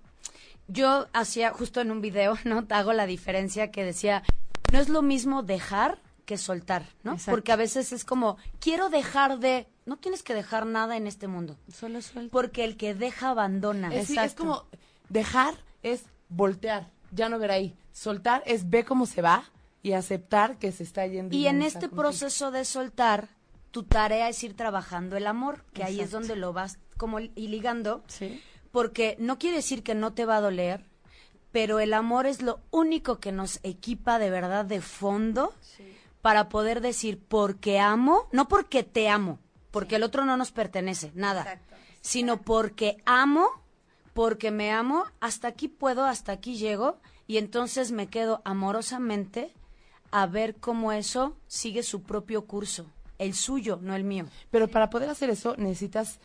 yo hacía justo en un video, <laughs> ¿no? Hago la diferencia que decía, no es lo mismo dejar que soltar, ¿no? Exacto. Porque a veces es como, quiero dejar de, no tienes que dejar nada en este mundo, Solo suelta. porque el que deja abandona. Es, sí, es Exacto. como dejar es voltear, ya no ver ahí. Soltar es ver cómo se va y aceptar que se está yendo. Y en este proceso de soltar, tu tarea es ir trabajando el amor, que ahí es Exacto. donde lo vas como y ligando, Sí. porque no quiere decir que no te va a doler, pero el amor es lo único que nos equipa de verdad de fondo para poder decir porque amo, no porque te amo, porque el otro no nos pertenece, nada, Exacto. sino porque amo, porque me amo, hasta aquí puedo, hasta aquí llego, y entonces me quedo amorosamente a ver cómo eso sigue su propio curso, el suyo, no el mío. Pero para poder hacer eso necesitas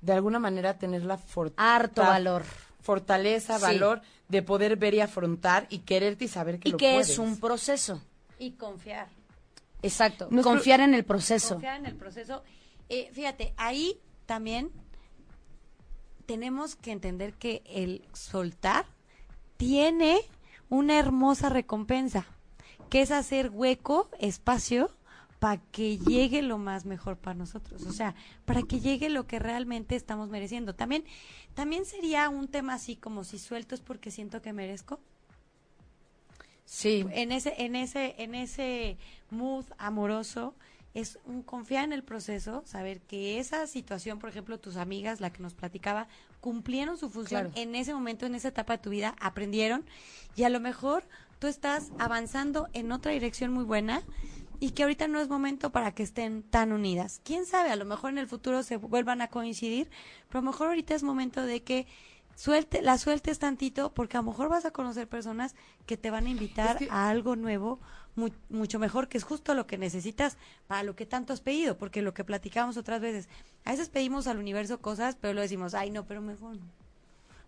de alguna manera tener la fortaleza. Harto valor. Fortaleza, Sí. valor de poder ver y afrontar y quererte y saber que Y lo que puedes. es un proceso. Y confiar. Exacto. Nuestro- Confiar en el proceso. Confiar en el proceso. Eh, fíjate, ahí también tenemos que entender que el soltar tiene una hermosa recompensa, que es hacer hueco, espacio, para que llegue lo más mejor para nosotros, o sea, para que llegue lo que realmente estamos mereciendo. También, también sería un tema así como si suelto es porque siento que merezco Sí. en ese en ese en ese mood amoroso es un confiar en el proceso saber que esa situación por ejemplo tus amigas la que nos platicaba cumplieron su función Claro. en ese momento en esa etapa de tu vida aprendieron y a lo mejor tú estás avanzando en otra dirección muy buena y que ahorita no es momento para que estén tan unidas. Quién sabe, a lo mejor en el futuro se vuelvan a coincidir, pero a lo mejor ahorita es momento de que suelte, la sueltes tantito, porque a lo mejor vas a conocer personas que te van a invitar Es que- a algo nuevo, mu- mucho mejor, que es justo lo que necesitas para lo que tanto has pedido, porque lo que platicamos otras veces, a veces pedimos al universo cosas, pero lo decimos, ay no, pero mejor no.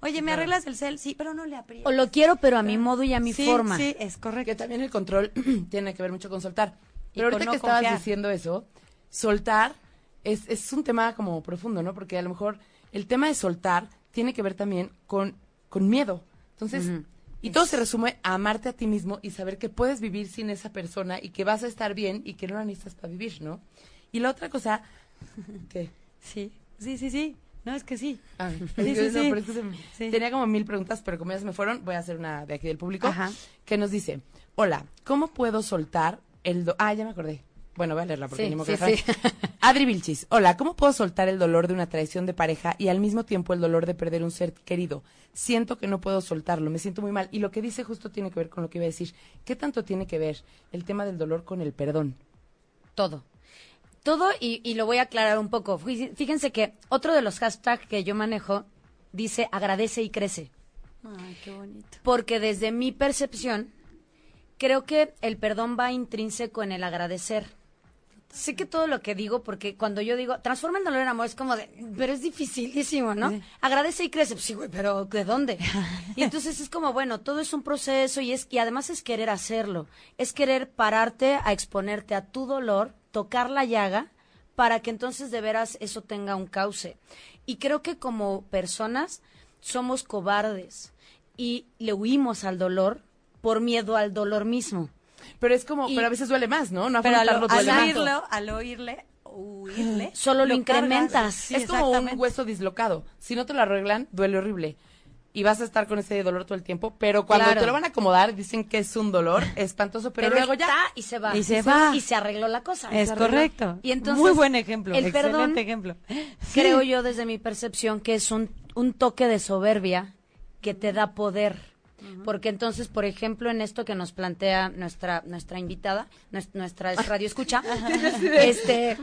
Oye, ¿me arreglas el cel? Sí, pero no le aprietas. O lo quiero, pero a mi modo y a mi Sí, forma. Sí, es correcto. Que también el control <clears throat> tiene que ver mucho con soltar. Y Pero con ahorita no que estabas confiar. diciendo eso, soltar es, es un tema como profundo, ¿no? Porque a lo mejor el tema de soltar tiene que ver también con, con miedo. Entonces, y todo se resume a amarte a ti mismo y saber que puedes vivir sin esa persona y que vas a estar bien y que no la necesitas para vivir, ¿no? Y la otra cosa, <laughs> ¿qué? Sí, sí, sí, sí. No, es que sí. Ah, Sí, <laughs> sí, no, sí. pero es que se me- Sí. Tenía como mil preguntas, pero como ya se me fueron, voy a hacer una de aquí del público. Ajá. Que nos dice, hola, ¿cómo puedo soltar el... do- ah, ya me acordé. Bueno, voy a leerla porque Sí, ni sí, sí. <laughs> Adri Vilchis, hola, ¿cómo puedo soltar el dolor de una traición de pareja y al mismo tiempo el dolor de perder un ser querido? Siento que no puedo soltarlo, me siento muy mal. Y lo que dice justo tiene que ver con lo que iba a decir. ¿Qué tanto tiene que ver el tema del dolor con el perdón? Todo. Todo, y, y lo voy a aclarar un poco. Fí- Fíjense que otro de los hashtags que yo manejo dice agradece y crece. Ay, qué bonito. Porque desde mi percepción, creo que el perdón va intrínseco en el agradecer. Sé que todo lo que digo, porque cuando yo digo, transforma el dolor en amor, es como de, pero es dificilísimo, ¿no? Agradece y crece, pues sí, güey, pero ¿de dónde? <laughs> Y entonces es como, bueno, todo es un proceso y es y además es querer hacerlo, es querer pararte a exponerte a tu dolor, tocar la llaga, para que entonces de veras eso tenga un cauce. Y creo que como personas somos cobardes y le huimos al dolor por miedo al dolor mismo. Pero es como, Y- pero a veces duele más, ¿no? No Pero afrontarlo al duele oírlo, al oírle, huirle, <gasps> Solo lo incrementas. Sí, es como un hueso dislocado. Si no te lo arreglan, duele horrible. Y vas a estar con ese dolor todo el tiempo, pero cuando Claro. te lo van a acomodar, dicen que es un dolor espantoso, pero, Pero, luego ya. está y se va. Y se va. Y se arregló la cosa. Es correcto. Y entonces, Muy buen ejemplo. El excelente perdón, ejemplo. <gasps> creo yo desde mi percepción, que es un, un toque de soberbia que te da poder. Porque entonces, por ejemplo, en esto que nos plantea nuestra nuestra invitada, nues- nuestra radio escucha, <laughs> este,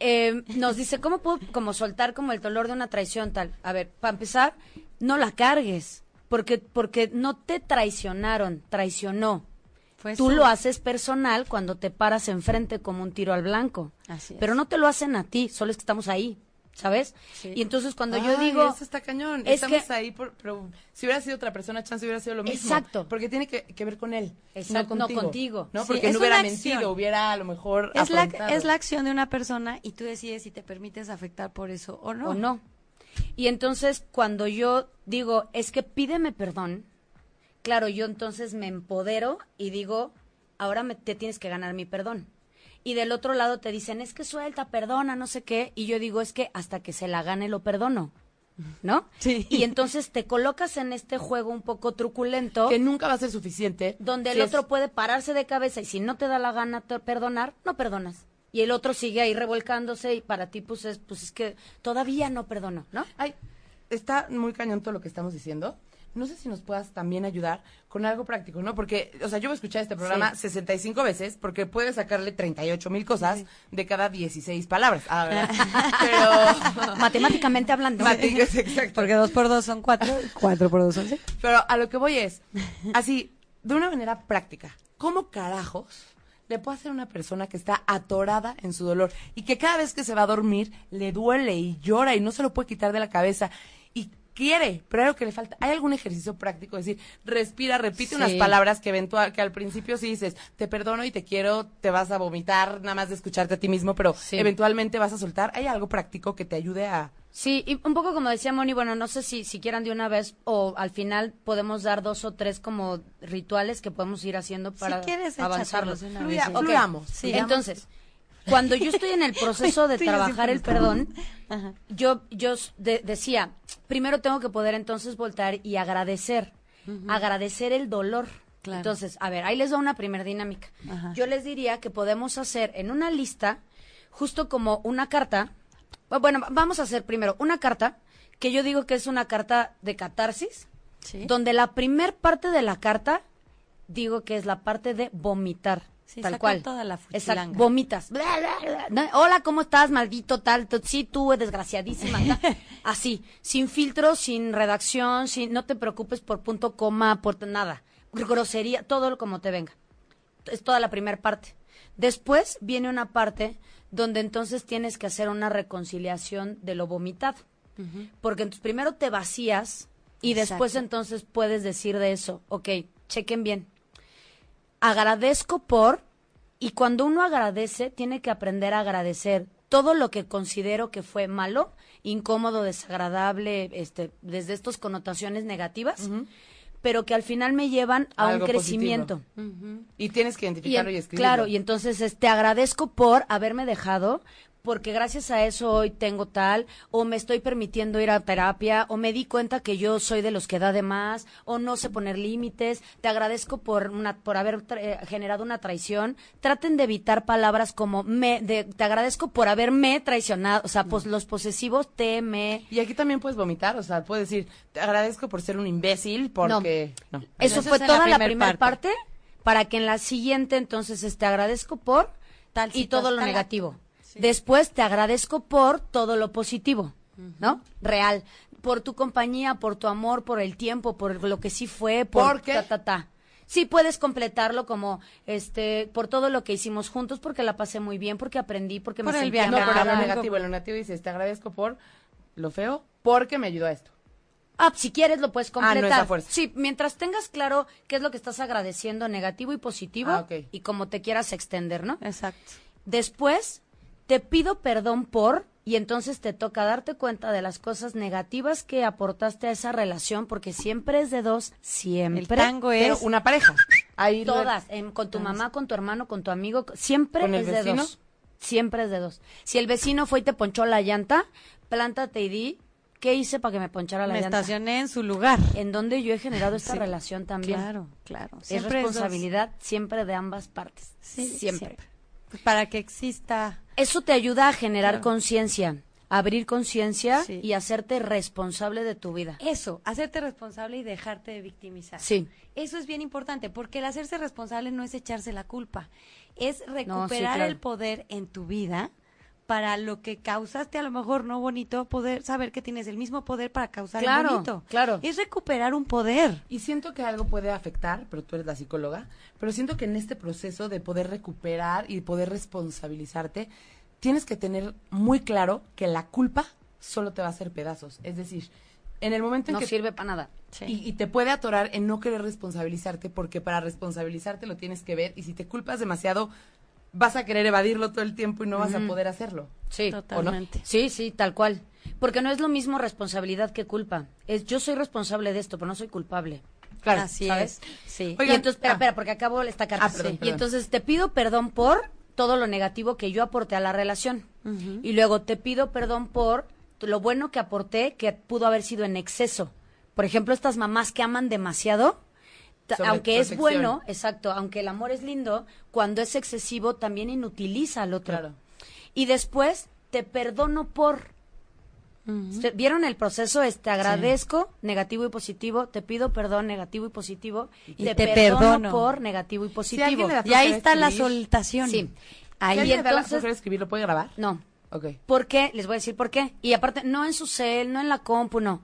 eh, nos dice, ¿cómo puedo como soltar como el dolor de una traición tal? A ver, para empezar, no la cargues, porque, porque no te traicionaron, traicionó. Fue Tú lo haces personal cuando te paras enfrente como un tiro al blanco. Así es. Pero no te lo hacen a ti, solo es que estamos ahí, ¿sabes? Sí. Y entonces cuando yo digo... Eso está cañón. es Estamos que- ahí, por, pero si hubiera sido otra persona, chance hubiera sido lo mismo. Exacto. Porque tiene que, que ver con él. Exacto, no no contigo. contigo. ¿no? Sí, Porque no hubiera mentido, hubiera a lo mejor. es la, es la acción de una persona y tú decides si te permites afectar por eso o no. o no. Y entonces cuando yo digo, es que pídeme perdón, claro, yo entonces me empodero y digo, ahora me, te tienes que ganar mi perdón. Y del otro lado te dicen, es que suelta, perdona, no sé qué. Y yo digo, es que hasta que se la gane lo perdono. ¿No? Sí. Y entonces te colocas en este juego un poco truculento. Que nunca va a ser suficiente. donde si el es- otro puede pararse de cabeza y si no te da la gana perdonar, no perdonas. Y el otro sigue ahí revolcándose y para ti pues es, pues es que todavía no perdono, ¿no? Ay, está muy cañón todo lo que estamos diciendo. No sé si nos puedas también ayudar con algo práctico, ¿no? Porque, o sea, yo voy a escuchar este programa 65 veces porque puedes sacarle 38 mil cosas de cada 16 palabras. Ah. <laughs> Pero... <laughs> Matemáticamente hablando. <laughs> Matemáticas, exacto. Porque dos por dos son cuatro, cuatro por dos son seis. Pero a lo que voy es, así, de una manera práctica, ¿cómo carajos le puede hacer a una persona que está atorada en su dolor y que cada vez que se va a dormir le duele y llora y no se lo puede quitar de la cabeza quiere, pero hay algo que le falta. ¿Hay algún ejercicio práctico? Es decir, respira, repite Sí. unas palabras que eventual, que al principio sí dices, te perdono y te quiero, te vas a vomitar nada más de escucharte a ti mismo, pero Sí. eventualmente vas a soltar. ¿Hay algo práctico que te ayude a... Sí, y un poco como decía Moni, bueno, no sé si, si quieran de una vez o al final podemos dar dos o tres como rituales que podemos ir haciendo para quieres, avanzarlo. échatelos de una Fluya- vez. Ok. fluyamos, Sí, entonces, cuando yo estoy en el <laughs> proceso de trabajar el perdón, <laughs> Ajá. yo, yo de- decía, primero tengo que poder entonces voltar y agradecer, agradecer el dolor. Claro. Entonces, a ver, ahí les doy una primera dinámica. Ajá. Yo les diría que podemos hacer en una lista, justo como una carta, bu- bueno, va- vamos a hacer primero una carta, que yo digo que es una carta de catarsis, Sí. donde la primer parte de la carta, digo que es la parte de vomitar. Sí, tal cual. toda la Exacto, vomitas. Bla, bla, bla. No, Hola, ¿cómo estás, maldito tal? Sí, tú, desgraciadísima. tal. <laughs> Así, sin filtro, sin redacción, sin no te preocupes por punto coma, por nada. Grosería, todo lo como te venga. Es toda la primera parte. Después viene una parte donde entonces tienes que hacer una reconciliación de lo vomitado. Porque entonces primero te vacías y después entonces puedes decir de eso, ok, chequen bien. Agradezco por, y cuando uno agradece, tiene que aprender a agradecer todo lo que considero que fue malo, incómodo, desagradable, este, desde estas connotaciones negativas, pero que al final me llevan a Algo un crecimiento. Y tienes que identificarlo y, escribirlo. claro, y entonces este, te agradezco por haberme dejado, porque gracias a eso hoy tengo tal, o me estoy permitiendo ir a terapia, o me di cuenta que yo soy de los que da de más, o no sé poner límites. Te agradezco por una, por haber tra- eh, generado una traición. Traten de evitar palabras como me, de, te agradezco por haberme traicionado, o sea, pues los posesivos te me. Y aquí también puedes vomitar, o sea, puedes decir, te agradezco por ser un imbécil, porque... No. Eso, Eso fue toda la la primer primera parte. parte. para que en la siguiente entonces te agradezco por Tal y todo lo negativo. Después te agradezco por todo lo positivo, ¿no? Real, por tu compañía, por tu amor, por el tiempo, por lo que sí fue, por ¿Por qué? ta ta ta. Sí puedes completarlo como este por todo lo que hicimos juntos porque la pasé muy bien, porque aprendí, porque Por me viaje. No, pero amada. lo negativo, lo negativo dices, te agradezco por lo feo, porque me ayudó a esto. Ah, si quieres lo puedes Ah, no es a completar. fuerza. Sí, mientras tengas claro qué es lo que estás agradeciendo, negativo y positivo, Ah, y como te quieras extender, ¿no? Exacto. Después, te pido perdón por, y entonces te toca darte cuenta de las cosas negativas que aportaste a esa relación, porque siempre es de dos, siempre. El tango Pero es una pareja. Ahí Todas, em, con tu mamá, con tu hermano, con tu amigo, siempre ¿Con el es de dos. Siempre es de dos. Si el vecino fue y te ponchó la llanta, plántate y di, ¿qué hice para que me ponchara la me llanta? estacioné en su lugar. En donde yo he generado esta Sí. relación también. Claro, claro. Es Siempre responsabilidad siempre de ambas partes. Sí, siempre. Pues para que exista Eso te ayuda a generar Claro. conciencia, abrir conciencia Sí. y hacerte responsable de tu vida. eso, hacerte responsable y dejarte de victimizar. Sí. Eso es bien importante, porque el hacerse responsable no es echarse la culpa, es recuperar claro. el poder en tu vida para lo que causaste a lo mejor no bonito, poder saber que tienes el mismo poder para causar el Claro, bonito. claro. Es recuperar un poder. Y siento que algo puede afectar, pero tú eres la psicóloga, pero siento que en este proceso de poder recuperar y poder responsabilizarte, tienes que tener muy claro que la culpa solo te va a hacer pedazos. Es decir, en el momento en No que... sirve para nada. Y, y te puede atorar en no querer responsabilizarte, porque para responsabilizarte lo tienes que ver, y si te culpas demasiado, vas a querer evadirlo todo el tiempo y no vas a poder hacerlo. Sí. Totalmente. Sí, sí, tal cual. Porque no es lo mismo responsabilidad que culpa. Es yo soy responsable de esto, pero no soy culpable. Claro, Así ¿sabes? es. Sí. Oigan, y entonces, espera, ah. espera, porque acabo esta carta. Ah, perdón, Sí. perdón. Y entonces te pido perdón por todo lo negativo que yo aporté a la relación. Y luego te pido perdón por lo bueno que aporté que pudo haber sido en exceso. Por ejemplo, estas mamás que aman demasiado, aunque es bueno, exacto, aunque el amor es lindo, cuando es excesivo también inutiliza al otro. Claro. Y después te perdono por ¿Se- ¿Vieron el proceso? Este, agradezco, negativo y positivo, te pido perdón, negativo y positivo, y te, te perdono, perdono. por negativo y positivo. Y ahí está la soltación. Sí. Ahí Si le da la entonces- escribir, ¿lo puede grabar? No. ¿Por qué? Les voy a decir por qué. Y aparte, no en su cel, no en la compu, no.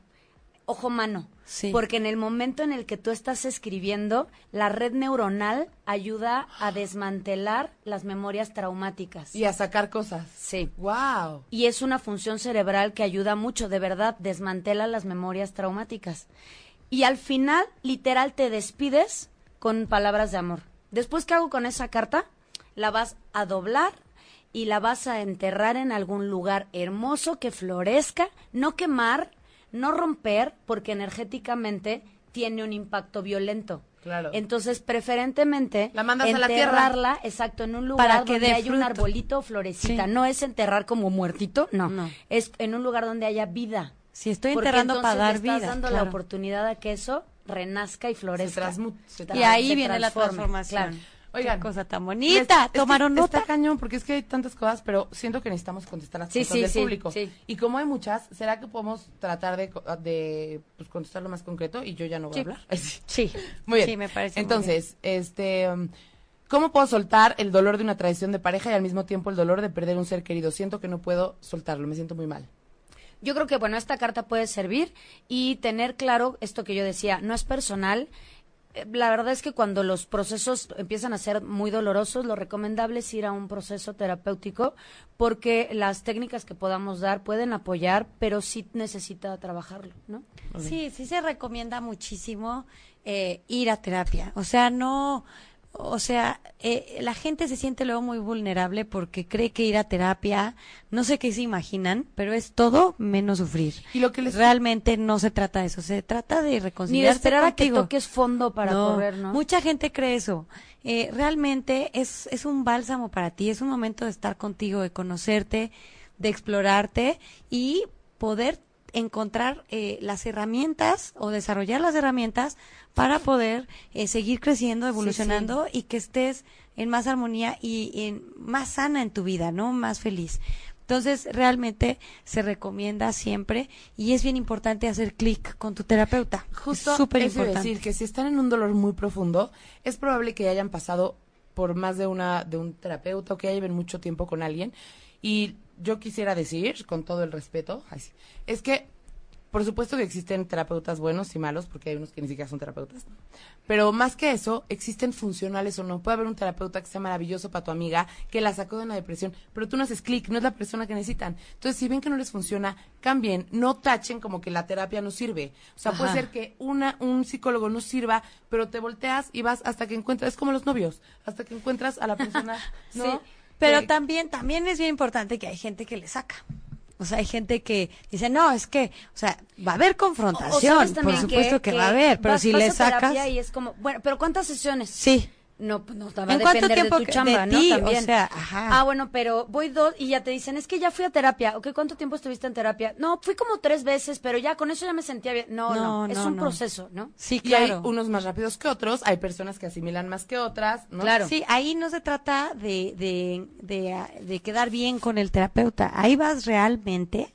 Ojo mano. Sí. Porque en el momento en el que tú estás escribiendo, la red neuronal ayuda a desmantelar las memorias traumáticas. Y a sacar cosas. Sí. Wow. Y es una función cerebral que ayuda mucho, de verdad, desmantela las memorias traumáticas. Y al final, literal, te despides con palabras de amor. Después, ¿qué hago con esa carta? La vas a doblar y la vas a enterrar en algún lugar hermoso que florezca, no quemar, no romper, porque energéticamente tiene un impacto violento. Claro. Entonces, preferentemente, La mandas a la tierra. enterrarla, exacto, en un lugar Para que donde haya un arbolito o florecita. Sí. No es enterrar como muertito, no. No. Es en un lugar donde haya vida. Si estoy enterrando para dar le estás vida. dando la claro. oportunidad a que eso renazca y Se florezca. transmu- se Y ahí se viene la transformación. claro. Oigan. Qué cosa tan bonita. es que ¿Tomaron nota? Está cañón, porque es que hay tantas cosas, pero siento que necesitamos contestar las Sí, cosas sí, del sí, público. sí. Y como hay muchas, ¿será que podemos tratar de, de pues, contestar lo más concreto? Y yo ya no voy a hablar. <laughs> Sí. Muy bien. Sí, me parece muy Entonces, este, um, ¿Cómo puedo soltar el dolor de una traición de pareja y al mismo tiempo el dolor de perder un ser querido? Siento que no puedo soltarlo, me siento muy mal. Yo creo que, bueno, esta carta puede servir y tener claro esto que yo decía, no es personal. La verdad es que cuando los procesos empiezan a ser muy dolorosos, lo recomendable es ir a un proceso terapéutico porque las técnicas que podamos dar pueden apoyar, pero sí necesita trabajarlo, ¿no? Sí, sí se recomienda muchísimo eh, ir a terapia. O sea, no, o sea, eh, la gente se siente luego muy vulnerable porque cree que ir a terapia, no sé qué se imaginan, pero es todo menos sufrir. Y lo que les Realmente no se trata de eso, se trata de Ni de esperar a que toques fondo para No, correr, ¿no? Mucha gente cree eso. Eh, realmente es, es un bálsamo para ti, es un momento de estar contigo, de conocerte, de explorarte y poder encontrar eh, las herramientas o desarrollar las herramientas para poder eh, seguir creciendo, evolucionando y que estés en más armonía y en más sana en tu vida, ¿no? Más feliz. Entonces, realmente se recomienda siempre y es bien importante hacer clic con tu terapeuta. Justo es súper importante. decir que si están en un dolor muy profundo, es probable que hayan pasado por más de una de un terapeuta o que ya lleven mucho tiempo con alguien y yo quisiera decir con todo el respeto, es que por supuesto que existen terapeutas buenos y malos, porque hay unos que ni siquiera son terapeutas. Pero más que eso, existen funcionales o no. Puede haber un terapeuta que sea maravilloso para tu amiga, que la sacó de una depresión, pero tú no haces clic, no es la persona que necesitan. Entonces, si ven que no les funciona, cambien, no tachen como que la terapia no sirve. O sea, puede ser que una, un psicólogo no sirva, pero te volteas y vas hasta que encuentras, es como los novios, hasta que encuentras a la persona, <laughs> ¿no? Sí, pero también, también es bien importante que hay gente que le saca. O sea, hay gente que dice, no, es que, o sea, va a haber confrontación, por supuesto que, va a haber, pero vas- si le sacas, y es como, bueno, pero ¿cuántas sesiones? sí, No, pues no va a ¿En cuánto depender tiempo de tu chamba, de ¿no? ti? O También. sea, ajá. Ah, bueno, pero voy dos y ya te dicen, es que ya fui a terapia. Ok, ¿cuánto tiempo estuviste en terapia? No, fui como tres veces, pero ya con eso ya me sentía bien. No, no, No, es no, un no. proceso, ¿no? sí, Y hay claro. unos más rápidos que otros, hay personas que asimilan más que otras, ¿no? Claro. Sí, ahí no se trata de, de, de, de quedar bien con el terapeuta. Ahí vas realmente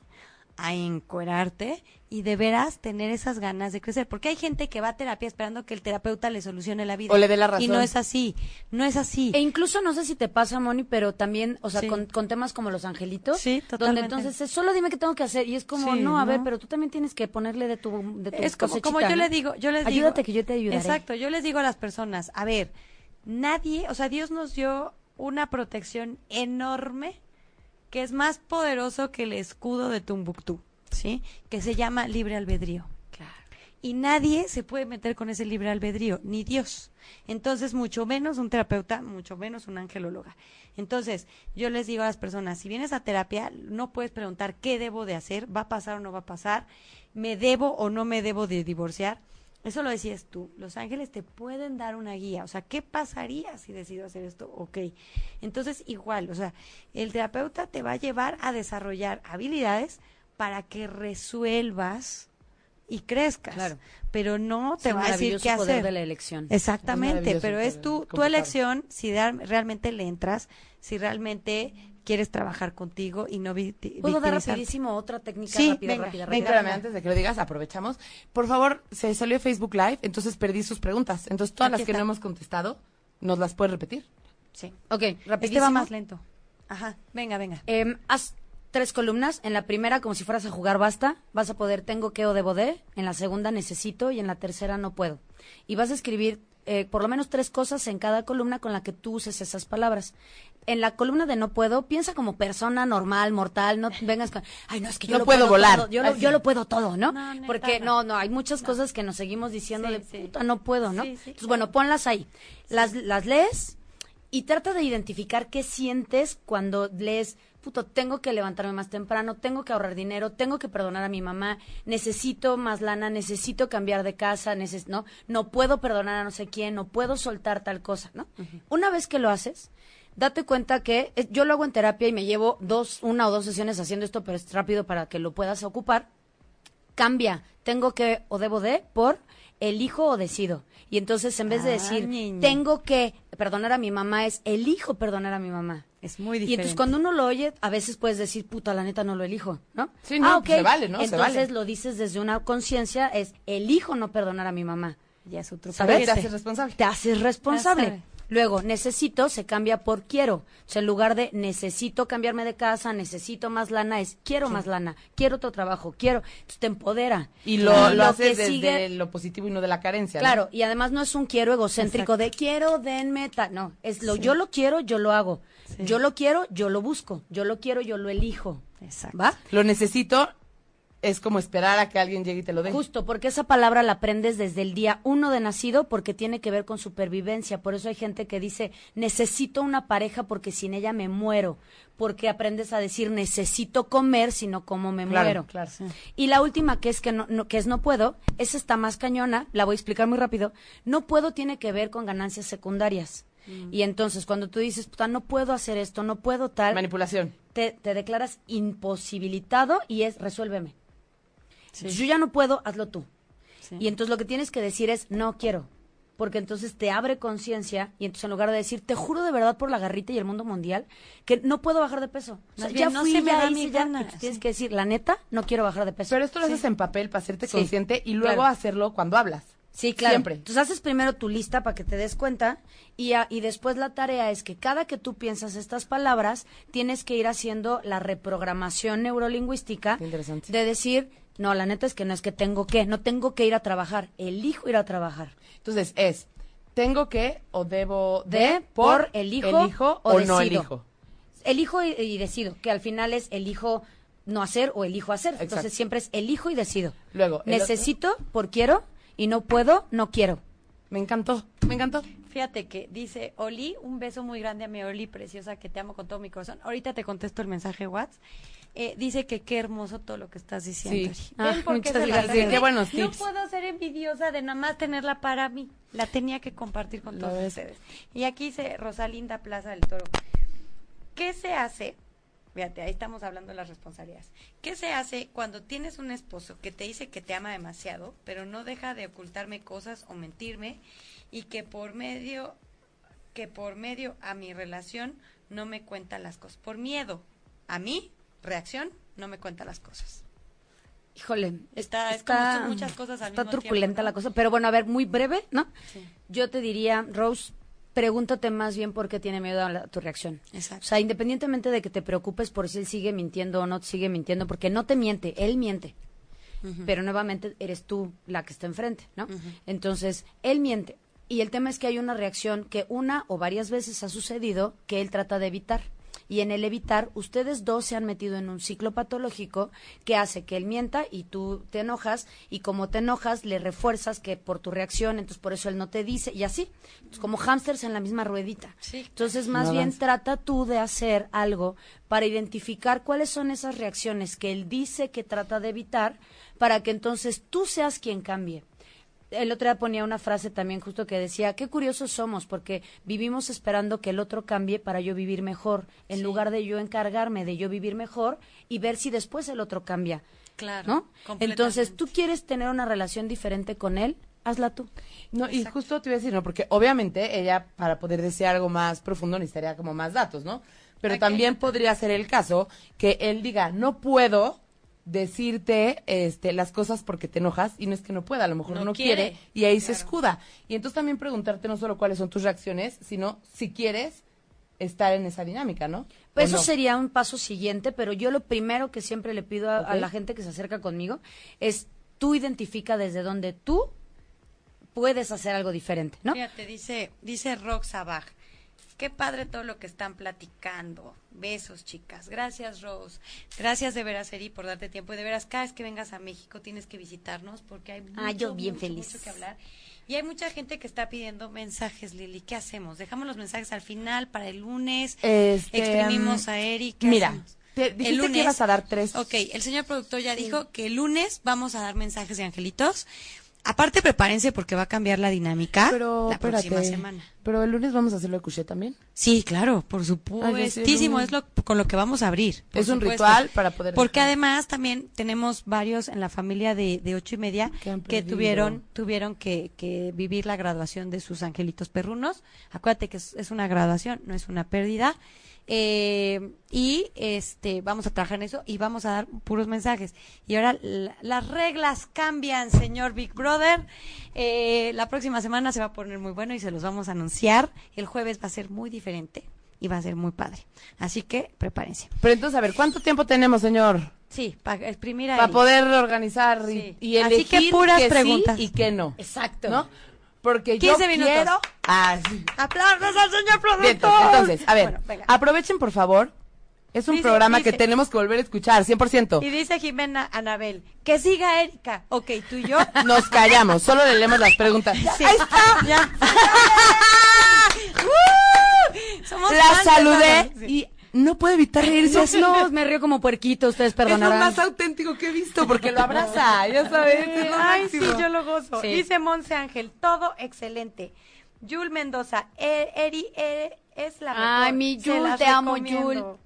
a encuerarte y de veras tener esas ganas de crecer. Porque hay gente que va a terapia esperando que el terapeuta le solucione la vida. O le dé la razón. Y no es así. No es así. E incluso no sé si te pasa, Moni, pero también, o sea, Sí. con, con temas como los angelitos, Sí, donde totalmente. entonces es solo dime qué tengo que hacer y es como, Sí, no, a ver, pero tú también tienes que ponerle de tu, de tu es como, como yo ¿no? le digo, yo les digo, Ayúdate que yo te ayudaré. Exacto, yo les digo a las personas, a ver, nadie, o sea, Dios nos dio una protección enorme que es más poderoso que el escudo de Tumbuctú, ¿sí? Que se llama libre albedrío. Claro. Y nadie se puede meter con ese libre albedrío, ni Dios. Entonces, mucho menos un terapeuta, mucho menos un angelóloga. Entonces, yo les digo a las personas, si vienes a terapia, no puedes preguntar qué debo de hacer, va a pasar o no va a pasar, me debo o no me debo de divorciar. Eso lo decías tú. Los ángeles te pueden dar una guía. O sea, ¿qué pasaría si decido hacer esto? Ok. Entonces, igual, o sea, el terapeuta te va a llevar a desarrollar habilidades para que resuelvas y crezcas. Claro. Pero no te Sí, va a decir qué poder hacer. de la elección. Exactamente, pero es tu, tu elección si da- realmente le entras, si realmente quieres trabajar contigo y no vi- ¿Puedo dar rapidísimo otra técnica Sí, rápida, venga, rápida, Ven, rápida? antes de que lo digas, aprovechamos. Por favor, se salió Facebook Live, entonces perdí sus preguntas. Entonces, todas Aquí las que está. no hemos contestado, ¿nos las puedes repetir? Sí. Ok, Este rapidísimo. va más lento. Ajá, venga, venga. Haz tres columnas. En la primera, como si fueras a jugar basta, vas a poder tengo que o debo de. En la segunda, necesito. Y en la tercera, no puedo. Y vas a escribir eh, por lo menos tres cosas en cada columna con la que tú uses esas palabras. En la columna de no puedo, piensa como persona normal, mortal, no <laughs> vengas con, ay, no, es que yo No lo puedo puedo volar. todo, yo, lo, yo lo puedo todo, ¿no? No, Porque no. no, hay muchas cosas que nos seguimos diciendo Sí, de sí. puta, no puedo, ¿no? Sí, Entonces, bueno, ponlas ahí. Las, las lees y trata de identificar qué sientes cuando lees, puto, tengo que levantarme más temprano, tengo que ahorrar dinero, tengo que perdonar a mi mamá, necesito más lana, necesito cambiar de casa, neces no, no puedo perdonar a no sé quién, no puedo soltar tal cosa, ¿no? Una vez que lo haces, date cuenta que yo lo hago en terapia y me llevo dos, una o dos sesiones haciendo esto, pero es rápido para que lo puedas ocupar cambia, tengo que o debo de por elijo o decido. Y entonces en vez de Ah, decir tengo que perdonar a mi mamá es elijo perdonar a mi mamá. Es muy Y diferente. entonces cuando uno lo oye, a veces puedes decir, puta, la neta no lo elijo, ¿no? Sí, no, ah, pues se vale, ¿no? Se Entonces vale. lo dices desde una conciencia, es elijo no perdonar a mi mamá. ya es otro ¿Sabes? Te haces responsable. Te haces responsable. Luego, necesito se cambia por quiero. O sea, en lugar de necesito cambiarme de casa, necesito más lana, es quiero más lana, quiero otro trabajo, quiero. Entonces te empodera. Y lo, Y lo haces desde sigue- lo positivo y no de la carencia. ¿no? Claro, y además no es un quiero egocéntrico de quiero, denme, ta- no, es lo yo lo quiero, yo lo hago. Yo lo quiero, yo lo busco. Yo lo quiero, yo lo elijo. Exacto. ¿Va? Lo necesito es como esperar a que alguien llegue y te lo dé. Justo, porque esa palabra la aprendes desde el día uno de nacido porque tiene que ver con supervivencia. Por eso hay gente que dice, necesito una pareja porque sin ella me muero. Porque aprendes a decir, necesito comer, sino como me Claro, muero. claro. Y la última, que es que no, no- que es no puedo, esa está más cañona, la voy a explicar muy rápido. No puedo tiene que ver con ganancias secundarias. Y entonces, cuando tú dices, puta, no puedo hacer esto, no puedo tal, Manipulación. te, te declaras imposibilitado y es resuélveme. Yo ya no puedo, hazlo tú. Y entonces lo que tienes que decir es no quiero. Porque entonces te abre conciencia y entonces en lugar de decir, te juro de verdad por la garrita y el mundo mundial, que no puedo bajar de peso. O sea, Más ya no fui, se me ya da hice, mi ya. gana, tienes sí. que decir, la neta, no quiero bajar de peso. Pero esto lo haces en papel para hacerte Sí, consciente y luego claro. hacerlo cuando hablas. Sí, claro. Siempre. Entonces haces primero tu lista para que te des cuenta y, a- y después la tarea es que cada que tú piensas estas palabras, tienes que ir haciendo la reprogramación neurolingüística interesante. de decir, no, la neta es que no es que tengo que, no tengo que ir a trabajar, elijo ir a trabajar. Entonces es, tengo que o debo de, De, por, elijo, elijo o o, no elijo. Elijo y, y decido, que al final es elijo no hacer o elijo hacer. Exacto. Entonces siempre es elijo y decido. Luego, Necesito por quiero y no puedo, no quiero. Me encantó, me encantó. Fíjate que dice Oli, un beso muy grande a mi Oli preciosa, que te amo con todo mi corazón. Ahorita te contesto el mensaje WhatsApp. Eh, dice que qué hermoso todo lo que estás diciendo. Sí. Ah, ¿Ven por qué muchas gracias. hace? Qué buenos No tips. puedo ser envidiosa de nada más tenerla para mí. La tenía que compartir con Lo todos ves. ustedes. Y aquí dice Rosalinda Plaza del Toro. ¿Qué se hace? Fíjate, ahí estamos hablando de las responsabilidades. ¿Qué se hace cuando tienes un esposo que te dice que te ama demasiado, pero no deja de ocultarme cosas o mentirme y que por medio que por medio a mi relación no me cuenta las cosas? Por miedo a mi reacción no me cuenta las cosas. Híjole, Está- es como son muchas cosas al está mismo truculenta tiempo, ¿no? la cosa. Pero bueno, a ver, muy breve, ¿no? Sí. Yo te diría, Rose, pregúntate más bien por qué tiene miedo a la- tu reacción. Exacto. O sea, independientemente de que te preocupes por si él sigue mintiendo o no te sigue mintiendo, porque no te miente, él miente. Pero nuevamente eres tú la que está enfrente, ¿no? Entonces, él miente. Y el tema es que hay una reacción que una o varias veces ha sucedido que él trata de evitar. Y en el evitar, ustedes dos se han metido en un ciclo patológico que hace que él mienta y tú te enojas y como te enojas le refuerzas que por tu reacción, entonces por eso él no te dice y así, Entonces, como hámsters en la misma ruedita. Sí. Entonces, más No bien avanza. trata tú de hacer algo para identificar cuáles son esas reacciones que él dice que trata de evitar para que entonces tú seas quien cambie. El otro día ponía una frase también justo que decía, qué curiosos somos porque vivimos esperando que el otro cambie para yo vivir mejor, en lugar de yo encargarme de yo vivir mejor y ver si después el otro cambia. Claro. ¿No? Entonces, tú quieres tener una relación diferente con él, hazla tú. No, y justo te iba a decir, ¿no? Porque obviamente ella, para poder desear algo más profundo, necesitaría como más datos, ¿no? Pero también podría ser el caso que él diga, no puedo decirte este, las cosas porque te enojas y no es que no pueda, a lo mejor no, No quiere. quiere. y ahí se escuda. Y entonces también preguntarte no solo cuáles son tus reacciones, sino si quieres estar en esa dinámica, ¿no? Pues ¿O eso no? sería un paso siguiente, pero yo lo primero que siempre le pido a, la gente que se acerca conmigo es tú identifica desde donde tú puedes hacer algo diferente, ¿no? Fíjate, dice, dice Bach. Qué padre todo lo que están platicando. Besos, chicas. Gracias, Rose. Gracias de veras, Eri, por darte tiempo. Y de veras, cada vez que vengas a México tienes que visitarnos porque hay mucho, Ah, yo bien mucho, feliz. mucho que hablar. Y hay mucha gente que está pidiendo mensajes, Lili. ¿Qué hacemos? ¿Dejamos los mensajes al final para el lunes? Este, ¿Exprimimos mm, a Eri? ¿Qué Mira, hacemos? te- dijiste que ibas a dar tres. Ok, el señor productor ya dijo que el lunes vamos a dar mensajes de angelitos. Aparte, prepárense porque va a cambiar la dinámica Pero, la espérate. próxima semana. Pero el lunes vamos a hacerlo de Couché también. Sí, claro, por supuestísimo. es lo con lo que vamos a abrir. Es un supuesto. ritual para poder Porque dejar. además también tenemos varios en la familia de, de ocho y media Que tuvieron tuvieron que, que vivir la graduación de sus angelitos perrunos. Acuérdate que es, es una graduación, no es una pérdida. Eh, y este vamos a trabajar en eso y vamos a dar puros mensajes. Y ahora la- las reglas cambian, señor Big Brother. Eh, la próxima semana se va a poner muy bueno y se los vamos a anunciar. El jueves va a ser muy diferente y va a ser muy padre. Así que prepárense. Pero entonces, a ver, ¿cuánto tiempo tenemos, señor? Sí, para exprimir a Para poder organizar y, Sí. y Así elegir que puras preguntas. y que no. Exacto. ¿No? Porque yo 15 minutos. quiero... Ah, sí. ¡Aplausos al señor productor! Bien, entonces, a ver, Bueno, aprovechen, por favor. Es un Dice- programa que tenemos que volver a escuchar, 100%. Y dice Jimena Anabel, que siga Erika. Ok, tú y yo. <laughs> Nos callamos, solo le leemos las preguntas. Sí. Ahí está. <laughs> Ya. <laughs> ¡Uh! Somos La saludé y no puede evitar <laughs> reírse. No, me río como puerquito, ustedes Es lo perdonarán. más auténtico que he visto porque lo abraza, ya sabes. es lo Ay, sí, yo lo gozo. Sí. Dice Monse Ángel, todo excelente. Yul Mendoza, e- Eri, e- es la mejor. Ay, mi Yul, te amo, recomiendo.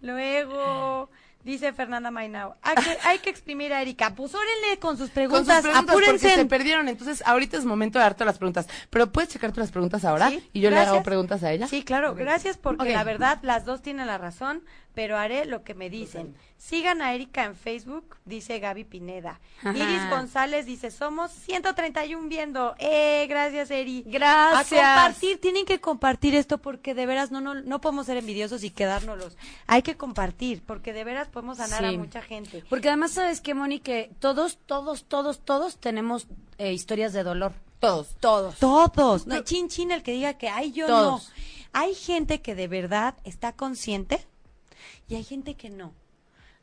Luego, dice Fernanda Mainao, hay que, hay que exprimir a Erika. Pues órenle con sus Con preguntas, sus preguntas apúrense. porque se perdieron. Entonces, ahorita es momento de darte las preguntas. Pero puedes checar tú las preguntas ahora Sí, y yo le hago preguntas a ella. Sí, claro, gracias porque la verdad las dos tienen la razón, pero haré lo que me dicen. Sigan a Erika en Facebook, dice Gaby Pineda. Ajá. Iris González dice, somos 131 viendo. Eh, gracias Eri. Gracias. A compartir, tienen que compartir esto porque de veras no, no, no podemos ser envidiosos y quedárnoslos. Hay que compartir porque de veras podemos sanar a mucha gente. Porque además, ¿sabes qué, Moni? Que todos, todos, todos, todos tenemos eh, historias de dolor. Todos. Todos. Todos. No, chin chin el que diga que ay yo Todos. no. Hay gente que de verdad está consciente y hay gente que no.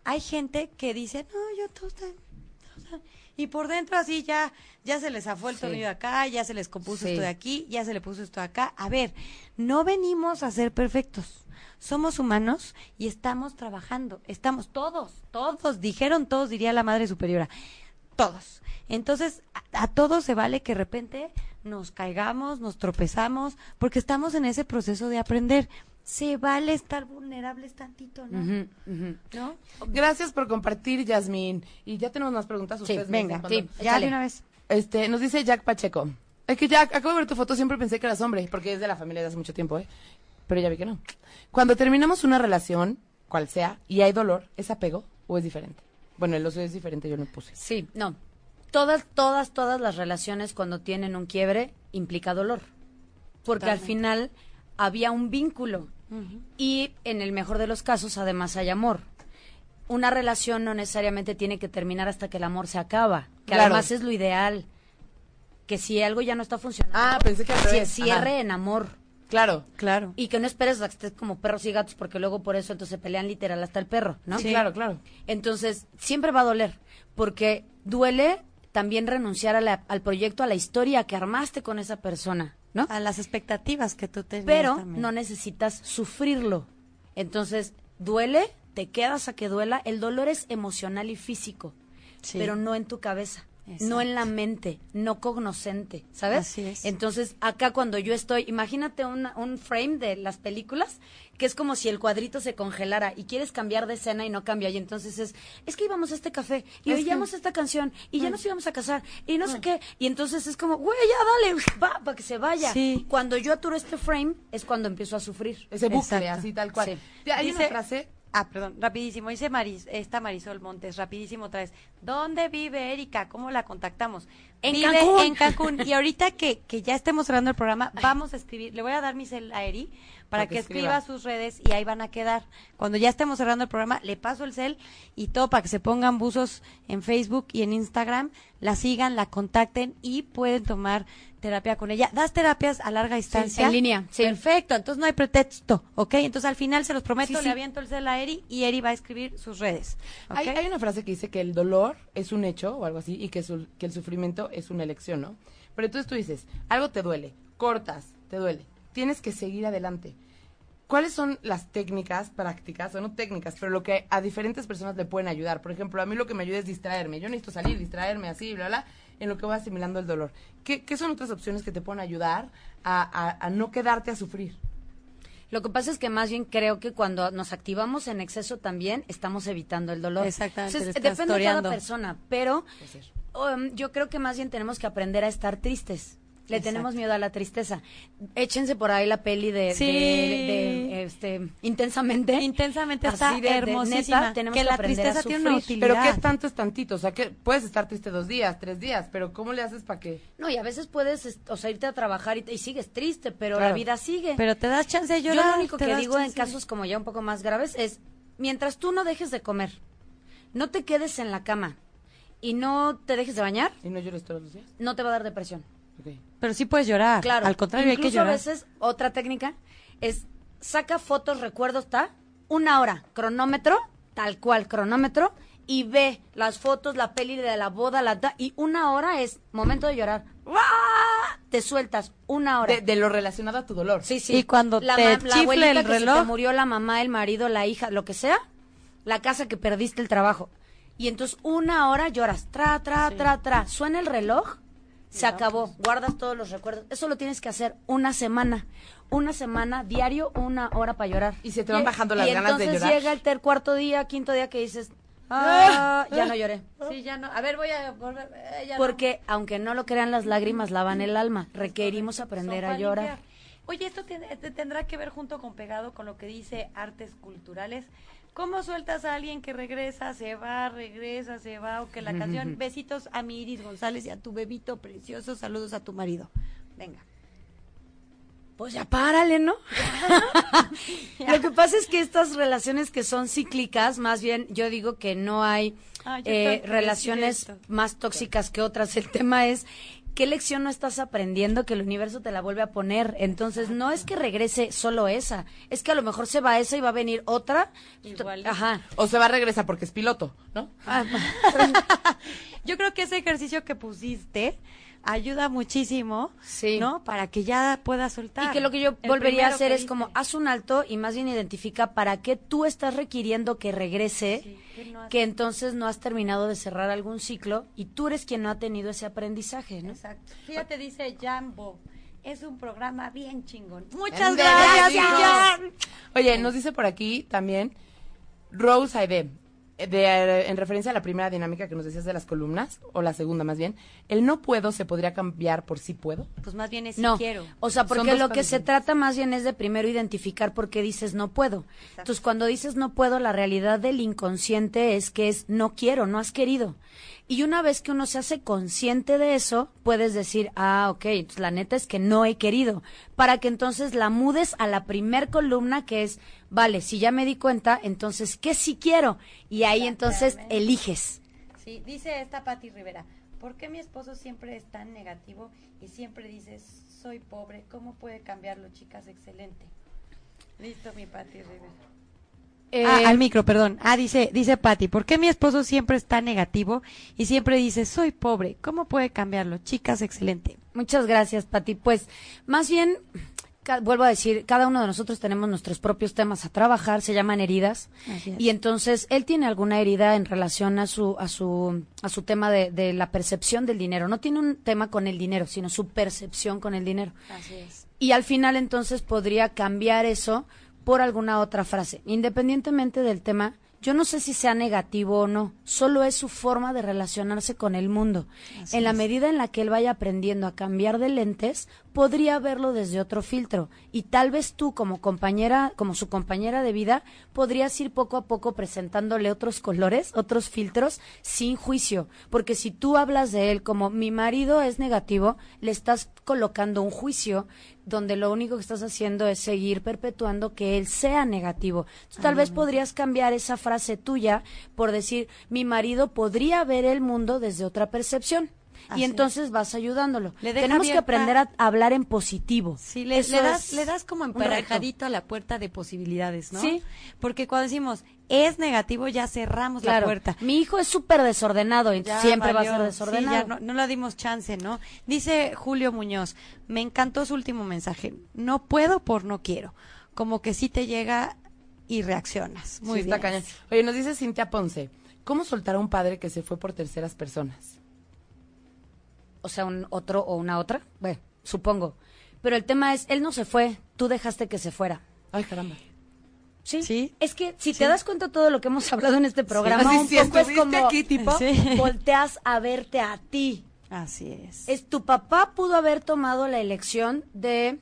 Hay gente que dice, no, yo todo está, todo está". Y por dentro así ya, ya se les zafó el Sí. tornillo acá, ya se les compuso Sí. esto de aquí, ya se le puso esto de acá. A ver, no venimos a ser perfectos. Somos humanos y estamos trabajando. Estamos todos, todos, dijeron todos, diría la Madre Superiora. Todos. Entonces, a, a todos se vale que de repente nos caigamos, nos tropezamos, porque estamos en ese proceso de aprender. Se vale estar vulnerables tantito, ¿no? ¿No? Gracias por compartir, Yasmín. Y ya tenemos más preguntas. Sí, Ustedes Venga, sí. ya de una vez. Este, nos dice Jack Pacheco. Es que Jack, acabo de ver tu foto, siempre pensé que eras hombre, porque es de la familia de hace mucho tiempo, ¿eh? Pero ya vi que no. Cuando terminamos una relación, cual sea, y hay dolor, ¿es apego o es diferente? Bueno, el oso es diferente, yo lo puse. Sí, no. Todas, todas, todas las relaciones cuando tienen un quiebre implica dolor. Porque al final había un vínculo. Y en el mejor de los casos, además, hay amor. Una relación no necesariamente tiene que terminar hasta que el amor se acaba. Que Claro. además es lo ideal. Que si algo ya no está funcionando, Ah, pensé que se cierre Ajá. en amor. Claro. Claro. Y que no esperes a que estés como perros y gatos, porque luego por eso entonces se pelean literal hasta el perro, ¿no? Sí, claro, claro. Entonces, siempre va a doler, porque duele también renunciar a la- al proyecto, a la historia que armaste con esa persona, ¿no? A las expectativas que tú tenías Pero también. no necesitas sufrirlo. Entonces, duele, te quedas a que duela. El dolor es emocional y físico, Sí. pero no en tu cabeza. Exacto. No en la mente, no cognoscente, ¿sabes? Así es. Entonces, acá cuando yo estoy, imagínate una- un frame de las películas, que es como si el cuadrito se congelara y quieres cambiar de escena y no cambia. Y entonces es, es que íbamos a este café y Es que- oíamos esta canción y ya nos íbamos a casar y no sé qué. Y entonces es como, güey, ya dale, va, para que se vaya. Sí. Cuando yo aturo este frame es cuando empiezo a sufrir. Ese bucle, así tal cual. Sí. Ya, Hay Dice- una frase. Ah, perdón, rapidísimo. Dice Maris, esta Marisol Montes, rapidísimo otra vez. ¿Dónde vive Erika? ¿Cómo la contactamos? En vive Cancún. en Cancún. Y ahorita que, que ya estemos cerrando el programa, vamos a escribir, le voy a dar mi cel a Eri para Para que que escriba escriba. sus redes y ahí van a quedar. Cuando ya estemos cerrando el programa, le paso el cel y todo para que se pongan buzos en Facebook y en Instagram, la sigan, la contacten y pueden tomar terapia con ella. ¿Das terapias a larga distancia? en línea, sí. Perfecto, entonces no hay pretexto, ¿ok? Entonces al final se los prometo, Sí, sí. le aviento el cel a Eri y Eri va a escribir sus redes. ¿ok? Hay, hay una frase que dice que el dolor es un hecho o algo así y que, su- que el sufrimiento es una elección, ¿no? Pero entonces tú dices, algo te duele, cortas, te duele, tienes que seguir adelante. ¿Cuáles son las técnicas prácticas, o no técnicas, pero lo que a diferentes personas le pueden ayudar? Por ejemplo, a mí lo que me ayuda es distraerme. Yo necesito salir, distraerme así, bla, bla, en lo que voy asimilando el dolor. ¿Qué, qué son otras opciones que te pueden ayudar a, a- a no quedarte a sufrir? Lo que pasa es que más bien creo que cuando nos activamos en exceso también estamos evitando el dolor. Exactamente, Entonces, depende de cada persona, pero um, yo creo que más bien tenemos que aprender a estar tristes. Le tenemos miedo a la tristeza. Échense por ahí la peli de, Sí. de- de, este, intensamente. Intensamente Así está de- de hermosísima. neta, tenemos que que la tristeza tiene una utilidad. Pero ¿qué tanto es tantito? O sea, que puedes estar triste dos días, tres días, pero ¿cómo le haces para que...? No, y a veces puedes, o sea, irte a trabajar y, y sigues triste, pero Claro. la vida sigue. Pero te das chance de Yo llorar. lo único que digo en casos como ya un poco más graves es, mientras tú no dejes de comer, no te quedes en la cama y no te dejes de bañar, ¿Y no llores todos los días? no te va a dar depresión. Pero sí puedes llorar. Claro. Al contrario, hay que Incluso llorar. a veces, otra técnica es saca fotos, recuerdos, está una hora, cronómetro, tal cual, cronómetro, y ve las fotos, la peli de la boda, la ta- y una hora es momento de llorar. ¡Uah! Te sueltas una hora. De, de lo relacionado a tu dolor. Sí, sí. Y cuando la, te la abuelita el que se reloj. te murió, la mamá, el marido, la hija, lo que sea, la casa que perdiste, el trabajo. Y entonces una hora lloras, tra, tra, tra, tra. Suena el reloj, se acabó. Guardas todos los recuerdos. Eso lo tienes que hacer una semana. Una semana, diario, una hora para llorar. Y se te van bajando las y ganas de entonces llorar. llega el ter cuarto día, quinto día que dices, ah, ya no lloré. <laughs> Sí, ya no. A ver, voy a volver. eh, ya no. Porque aunque no lo crean, las lágrimas lavan el alma. Requerimos aprender Son a llorar. limpiar. Oye, esto te tendrá que ver junto con pegado con lo que dice artes culturales. ¿Cómo sueltas a alguien que regresa, se va, regresa, se va? O que la canción <laughs> Besitos a mi Iris González y a tu bebito precioso, saludos a tu marido. Venga. Pues ya párale, ¿no? <laughs> <laughs> Lo que pasa es que estas relaciones que son cíclicas, más bien yo digo que no hay Ah, eh, relaciones más tóxicas que otras. El tema es qué lección no estás aprendiendo que el universo te la vuelve a poner. Entonces no es que regrese solo esa, es que a lo mejor se va esa y va a venir otra. Ajá. O se va a regresar porque es piloto, ¿no? Ah, <laughs> Yo creo que ese ejercicio que pusiste ayuda muchísimo, Sí. ¿no? Para que ya puedas soltar. Y que lo que yo El volvería a hacer es como haz un alto y más bien identifica para qué tú estás requiriendo que regrese, Sí, que no has- que entonces no has terminado de cerrar algún ciclo y tú eres quien no ha tenido ese aprendizaje, ¿no? Exacto. Fíjate, dice Jambo. Es un programa bien chingón. Muchas gracias, gracias. Oye, nos dice por aquí también Rose Aide, eh, de, eh, en referencia a la primera dinámica que nos decías de las columnas, o la segunda más bien, el no puedo se podría cambiar por sí puedo. Pues más bien es si no, quiero. o sea, porque lo que se trata más bien es de primero identificar por qué dices no puedo. Entonces, cuando dices no puedo, la realidad del inconsciente es que es no quiero, no has querido. Y una vez que uno se hace consciente de eso, puedes decir, ah, ok, entonces la neta es que no he querido. Para que entonces la mudes a la primer columna que es, vale, si ya me di cuenta, entonces, ¿qué sí quiero? Y ahí entonces eliges. Sí, dice esta Patti Rivera. ¿Por qué mi esposo siempre es tan negativo y siempre dice soy pobre? ¿Cómo puede cambiarlo, chicas? Excelente. Listo, mi Patti Rivera. Ah, Eh, al micro, perdón. Ah, dice, dice Patti, ¿por qué mi esposo siempre es tan negativo y siempre dice soy pobre? ¿Cómo puede cambiarlo? Chicas, excelente. Muchas gracias, Pati. Pues, más bien, vuelvo a decir, cada uno de nosotros tenemos nuestros propios temas a trabajar, se llaman heridas. Y entonces, él tiene alguna herida en relación a su, a su, a su tema de, de la percepción del dinero. No tiene un tema con el dinero, sino su percepción con el dinero. Así es. Y al final, entonces, podría cambiar eso por alguna otra frase. Independientemente del tema, yo no sé si sea negativo o no, solo es su forma de relacionarse con el mundo. Así en la es. medida en la que él vaya aprendiendo a cambiar de lentes, podría verlo desde otro filtro. Y tal vez tú, como compañera, como su compañera de vida, podrías ir poco a poco presentándole otros colores, otros filtros, sin juicio. Porque si tú hablas de él como mi marido es negativo, le estás colocando un juicio donde lo único que estás haciendo es seguir perpetuando que él sea negativo. Entonces, tal vez podrías cambiar esa frase tuya por decir, mi marido podría ver el mundo desde otra percepción. Así y es. entonces vas ayudándolo. Le Tenemos que aprender a hablar en positivo. Sí, le, le das, le das como un emparejadito a la puerta de posibilidades, ¿no? Sí. Porque cuando decimos es negativo, ya cerramos la puerta. Mi hijo es súper desordenado y Ya siempre va a ser Sí, desordenado. ya no, no le dimos chance, ¿no? Dice Julio Muñoz, me encantó su último mensaje. No puedo por no quiero. Como que sí te llega y reaccionas. Muy Sí, bien. está. Oye, nos dice Cintia Ponce, ¿cómo soltar a un padre que se fue por terceras personas? O sea, un otro o una otra. Bueno, supongo. Pero el tema es, él no se fue, tú dejaste que se fuera. Ay, caramba. Sí. Sí. Es que si te das cuenta de todo lo que hemos hablado en este programa, un si poco es como aquí, tipo, Sí. <laughs> volteas a verte a ti. Así es. Es tu papá pudo haber tomado la elección de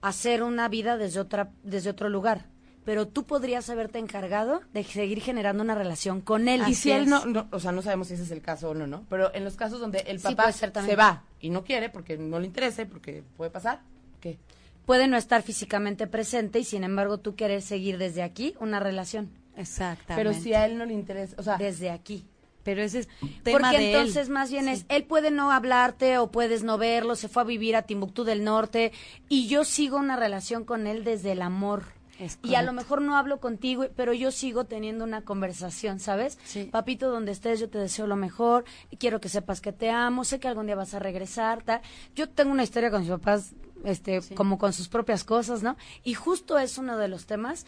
hacer una vida desde otra desde otro lugar, pero tú podrías haberte encargado de seguir generando una relación con él. Y si él no, no, o sea, no sabemos si ese es el caso o no, ¿no? Pero en los casos donde el papá se va y no quiere porque no le interese, porque puede pasar, ¿qué? puede no estar físicamente presente y sin embargo tú querer seguir desde aquí una relación. Exactamente. Pero si a él no le interesa, o sea, Desde aquí. Pero ese es tema Porque de entonces él. más bien es, él puede no hablarte o puedes no verlo, se fue a vivir a Timbuktu del Norte y yo sigo una relación con él desde el amor. Y a lo mejor no hablo contigo, pero yo sigo teniendo una conversación, ¿sabes? Sí. Papito, donde estés, yo te deseo lo mejor, y quiero que sepas que te amo, sé que algún día vas a regresar, tal. Yo tengo una historia con mis papás, este, como con sus propias cosas, ¿no? Y justo es uno de los temas.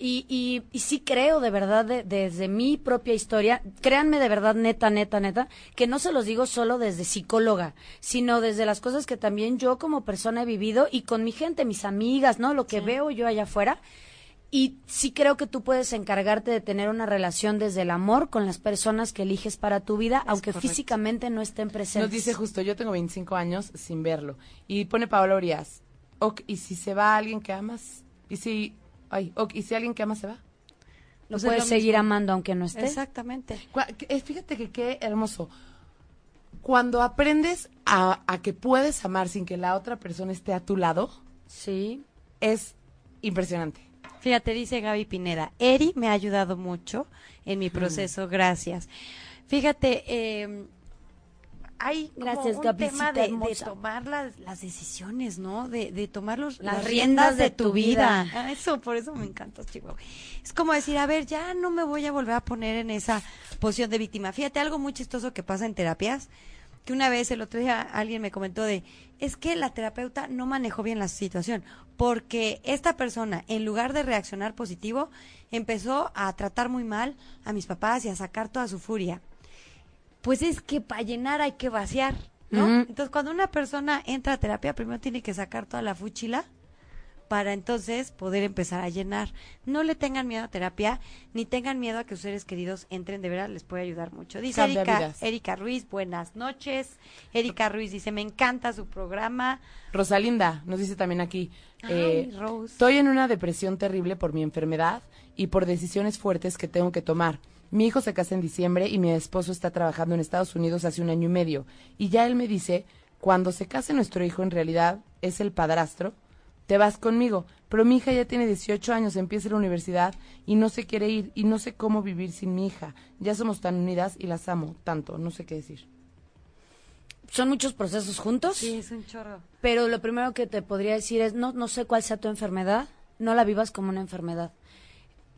Y, y, y sí creo de verdad, de- desde mi propia historia, créanme de verdad, neta, neta, neta, que no se los digo solo desde psicóloga, sino desde las cosas que también yo como persona he vivido y con mi gente, mis amigas, ¿no? Lo que veo yo allá afuera. Y sí creo que tú puedes encargarte de tener una relación desde el amor con las personas que eliges para tu vida, aunque correcto. físicamente no estén presentes. nos dice justo, yo tengo 25 años sin verlo. Y pone Paola Urias, ok, ¿y si se va alguien que amas? ¿Y si, ay, ok, ¿y si alguien que amas se va? Lo Pues es puedes seguir mismo. amando aunque no esté. Exactamente. Eh, Fíjate que qué hermoso. Cuando aprendes a, a que puedes amar sin que la otra persona esté a tu lado, Sí. es impresionante. Fíjate, dice Gaby Pineda, Eri me ha ayudado mucho en mi proceso, gracias. Fíjate, eh, hay como Gracias, un tema de, tomar las, las decisiones, ¿no? De, de tomar los- Las las, riendas riendas de tu vida. Ah, Eso, por eso me encanta, Chihuahua. Es como decir, a ver, ya no me voy a volver a poner en esa posición de víctima. Fíjate, algo muy chistoso que pasa en terapias, que una vez el otro día alguien me comentó de, es que la terapeuta no manejó bien la situación, porque esta persona, en lugar de reaccionar positivo, empezó a tratar muy mal a mis papás y a sacar toda su furia. Pues es que para llenar hay que vaciar, ¿no? Entonces, cuando una persona entra a terapia, primero tiene que sacar toda la fuchila para entonces poder empezar a llenar. No le tengan miedo a terapia, ni tengan miedo a que sus seres queridos entren, de verdad les puede ayudar mucho. Dice Cambia Erika, vidas. Erika Ruiz, buenas noches. Erika Ruiz dice, me encanta su programa. Rosalinda nos dice también aquí, eh, Rose. estoy en una depresión terrible por mi enfermedad y por decisiones fuertes que tengo que tomar. Mi hijo se casa en diciembre y mi esposo está trabajando en Estados Unidos hace un año y medio. Y ya él me dice, cuando se case nuestro hijo en realidad es el padrastro, te vas conmigo. Pero mi hija ya tiene 18 años, empieza la universidad y no se quiere ir y no sé cómo vivir sin mi hija. Ya somos tan unidas y las amo tanto, no sé qué decir. Son muchos procesos juntos. Sí, es un chorro. Pero lo primero que te podría decir es, no, no sé cuál sea tu enfermedad, no la vivas como una enfermedad.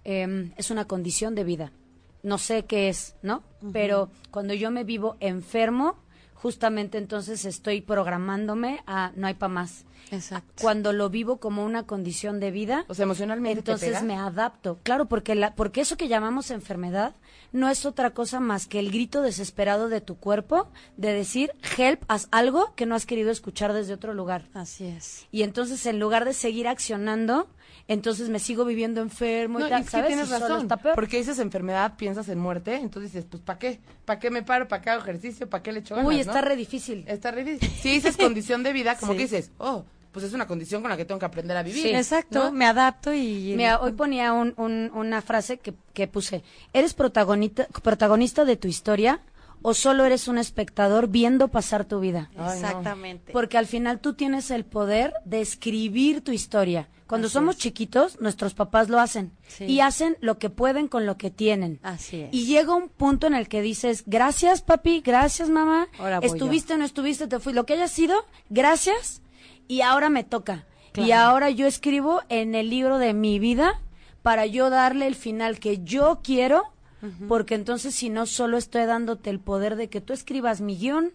Em, es una condición de vida. No sé qué es, ¿no? Pero cuando yo me vivo enfermo, justamente entonces estoy programándome a no hay para más. Exacto. Cuando lo vivo como una condición de vida, O sea, emocionalmente te entonces pega. me adapto. Claro, porque, la, porque eso que llamamos enfermedad no es otra cosa más que el grito desesperado de tu cuerpo de decir, help, haz algo que no has querido escuchar desde otro lugar. Así es. Y entonces, en lugar de seguir accionando, entonces me sigo viviendo enfermo No, y tal, es que ¿sabes? tienes Y razón. está peor. Porque dices enfermedad, piensas en muerte, entonces dices, pues ¿para qué? ¿Para qué me paro? ¿Para qué hago ejercicio? ¿Para qué le echo ganas, Uy, no? está re difícil. Está re difícil. Si dices <laughs> condición de vida, como Sí. que dices, oh, pues es una condición con la que tengo que aprender a vivir. Sí. Exacto, ¿no? me adapto y... Mira, hoy ponía un- un- una frase que, que puse. ¿Eres protagonista, protagonista de tu historia o solo eres un espectador viendo pasar tu vida? Ay, no. Exactamente. Porque al final tú tienes el poder de escribir tu historia. Cuando somos chiquitos, nuestros papás lo hacen. Sí. Y hacen lo que pueden con lo que tienen. Así es. Y llega un punto en el que dices, gracias papi, gracias mamá, Ahora voy estuviste o no estuviste, te fui, lo que haya sido, gracias, y ahora me toca. Y Claro. ahora yo escribo en el libro de mi vida para yo darle el final que yo quiero, porque entonces si no, solo estoy dándote el poder de que tú escribas mi guion.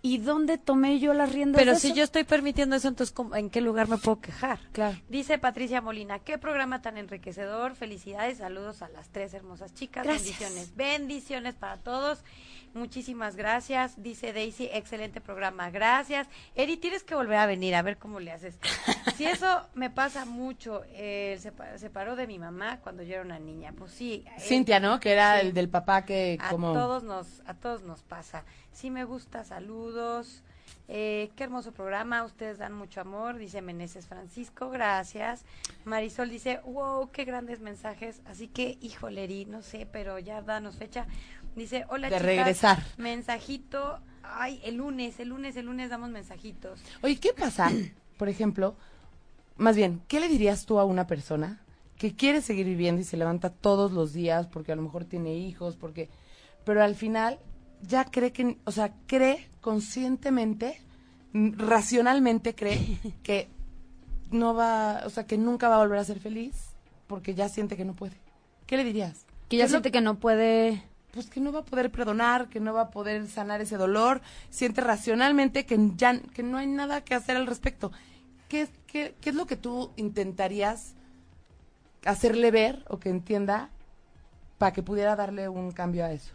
¿Y dónde tomé yo las riendas Pero de si eso? yo estoy permitiendo eso, entonces ¿cómo- ¿en qué lugar me puedo quejar? Claro. Dice Patricia Molina, qué programa tan enriquecedor, felicidades, saludos a las tres hermosas chicas, Gracias. bendiciones, bendiciones para todos, muchísimas gracias, dice Daisy, excelente programa, gracias. Eri, tienes que volver a venir, a ver cómo le haces. Si eso me pasa mucho, él se pa- separó de mi mamá cuando yo era una niña. Pues sí. él- Cintia, ¿no? Que era Sí. el del papá que a como... todos nos a todos nos pasa. Sí me gusta, saludos. Eh, qué hermoso programa, ustedes dan mucho amor, dice Meneses Francisco, gracias. Marisol dice, wow, qué grandes mensajes. Así que, híjole, no sé, pero ya danos fecha. Dice, hola De chicas, regresar. Mensajito, ay, el lunes, el lunes, el lunes damos mensajitos. Oye, ¿qué pasa, <clears throat> por ejemplo? Más bien, ¿qué le dirías tú a una persona que quiere seguir viviendo y se levanta todos los días porque a lo mejor tiene hijos, porque... Pero al final ya cree que, o sea, cree conscientemente, racionalmente cree <laughs> que no va, o sea, que nunca va a volver a ser feliz porque ya siente que no puede. ¿Qué le dirías? Que ya lo- siente que no puede... pues que no va a poder perdonar, que no va a poder sanar ese dolor, siente racionalmente que ya que no hay nada que hacer al respecto. ¿Qué, es- qué, qué es lo que tú intentarías hacerle ver o que entienda para que pudiera darle un cambio a eso?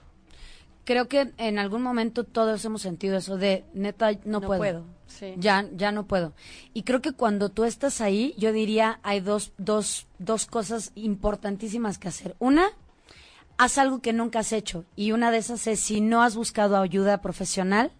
Creo que en algún momento todos hemos sentido eso de, neta, no, puedo. Sí. Ya, ya no puedo. Y creo que cuando tú estás ahí, yo diría, hay dos, dos, dos cosas importantísimas que hacer. Una, haz algo que nunca has hecho. Y una de esas es, si no has buscado ayuda profesional,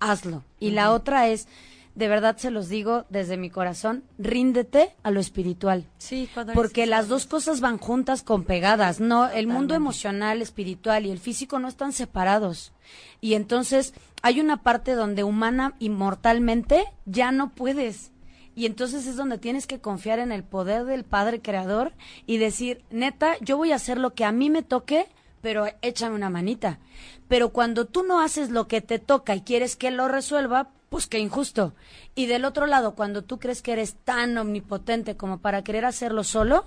hazlo. Y la otra es, de verdad se los digo desde mi corazón, ríndete a lo espiritual. Sí, cuando Porque las dos cosas van juntas con pegadas, no, el mundo emocional, espiritual y el físico no están separados. Y entonces hay una parte donde humana y mortalmente ya no puedes. Y entonces es donde tienes que confiar en el poder del Padre Creador y decir, neta, yo voy a hacer lo que a mí me toque, pero échame una manita. Pero cuando tú no haces lo que te toca y quieres que lo resuelva, pues qué injusto. Y del otro lado, cuando tú crees que eres tan omnipotente como para querer hacerlo solo,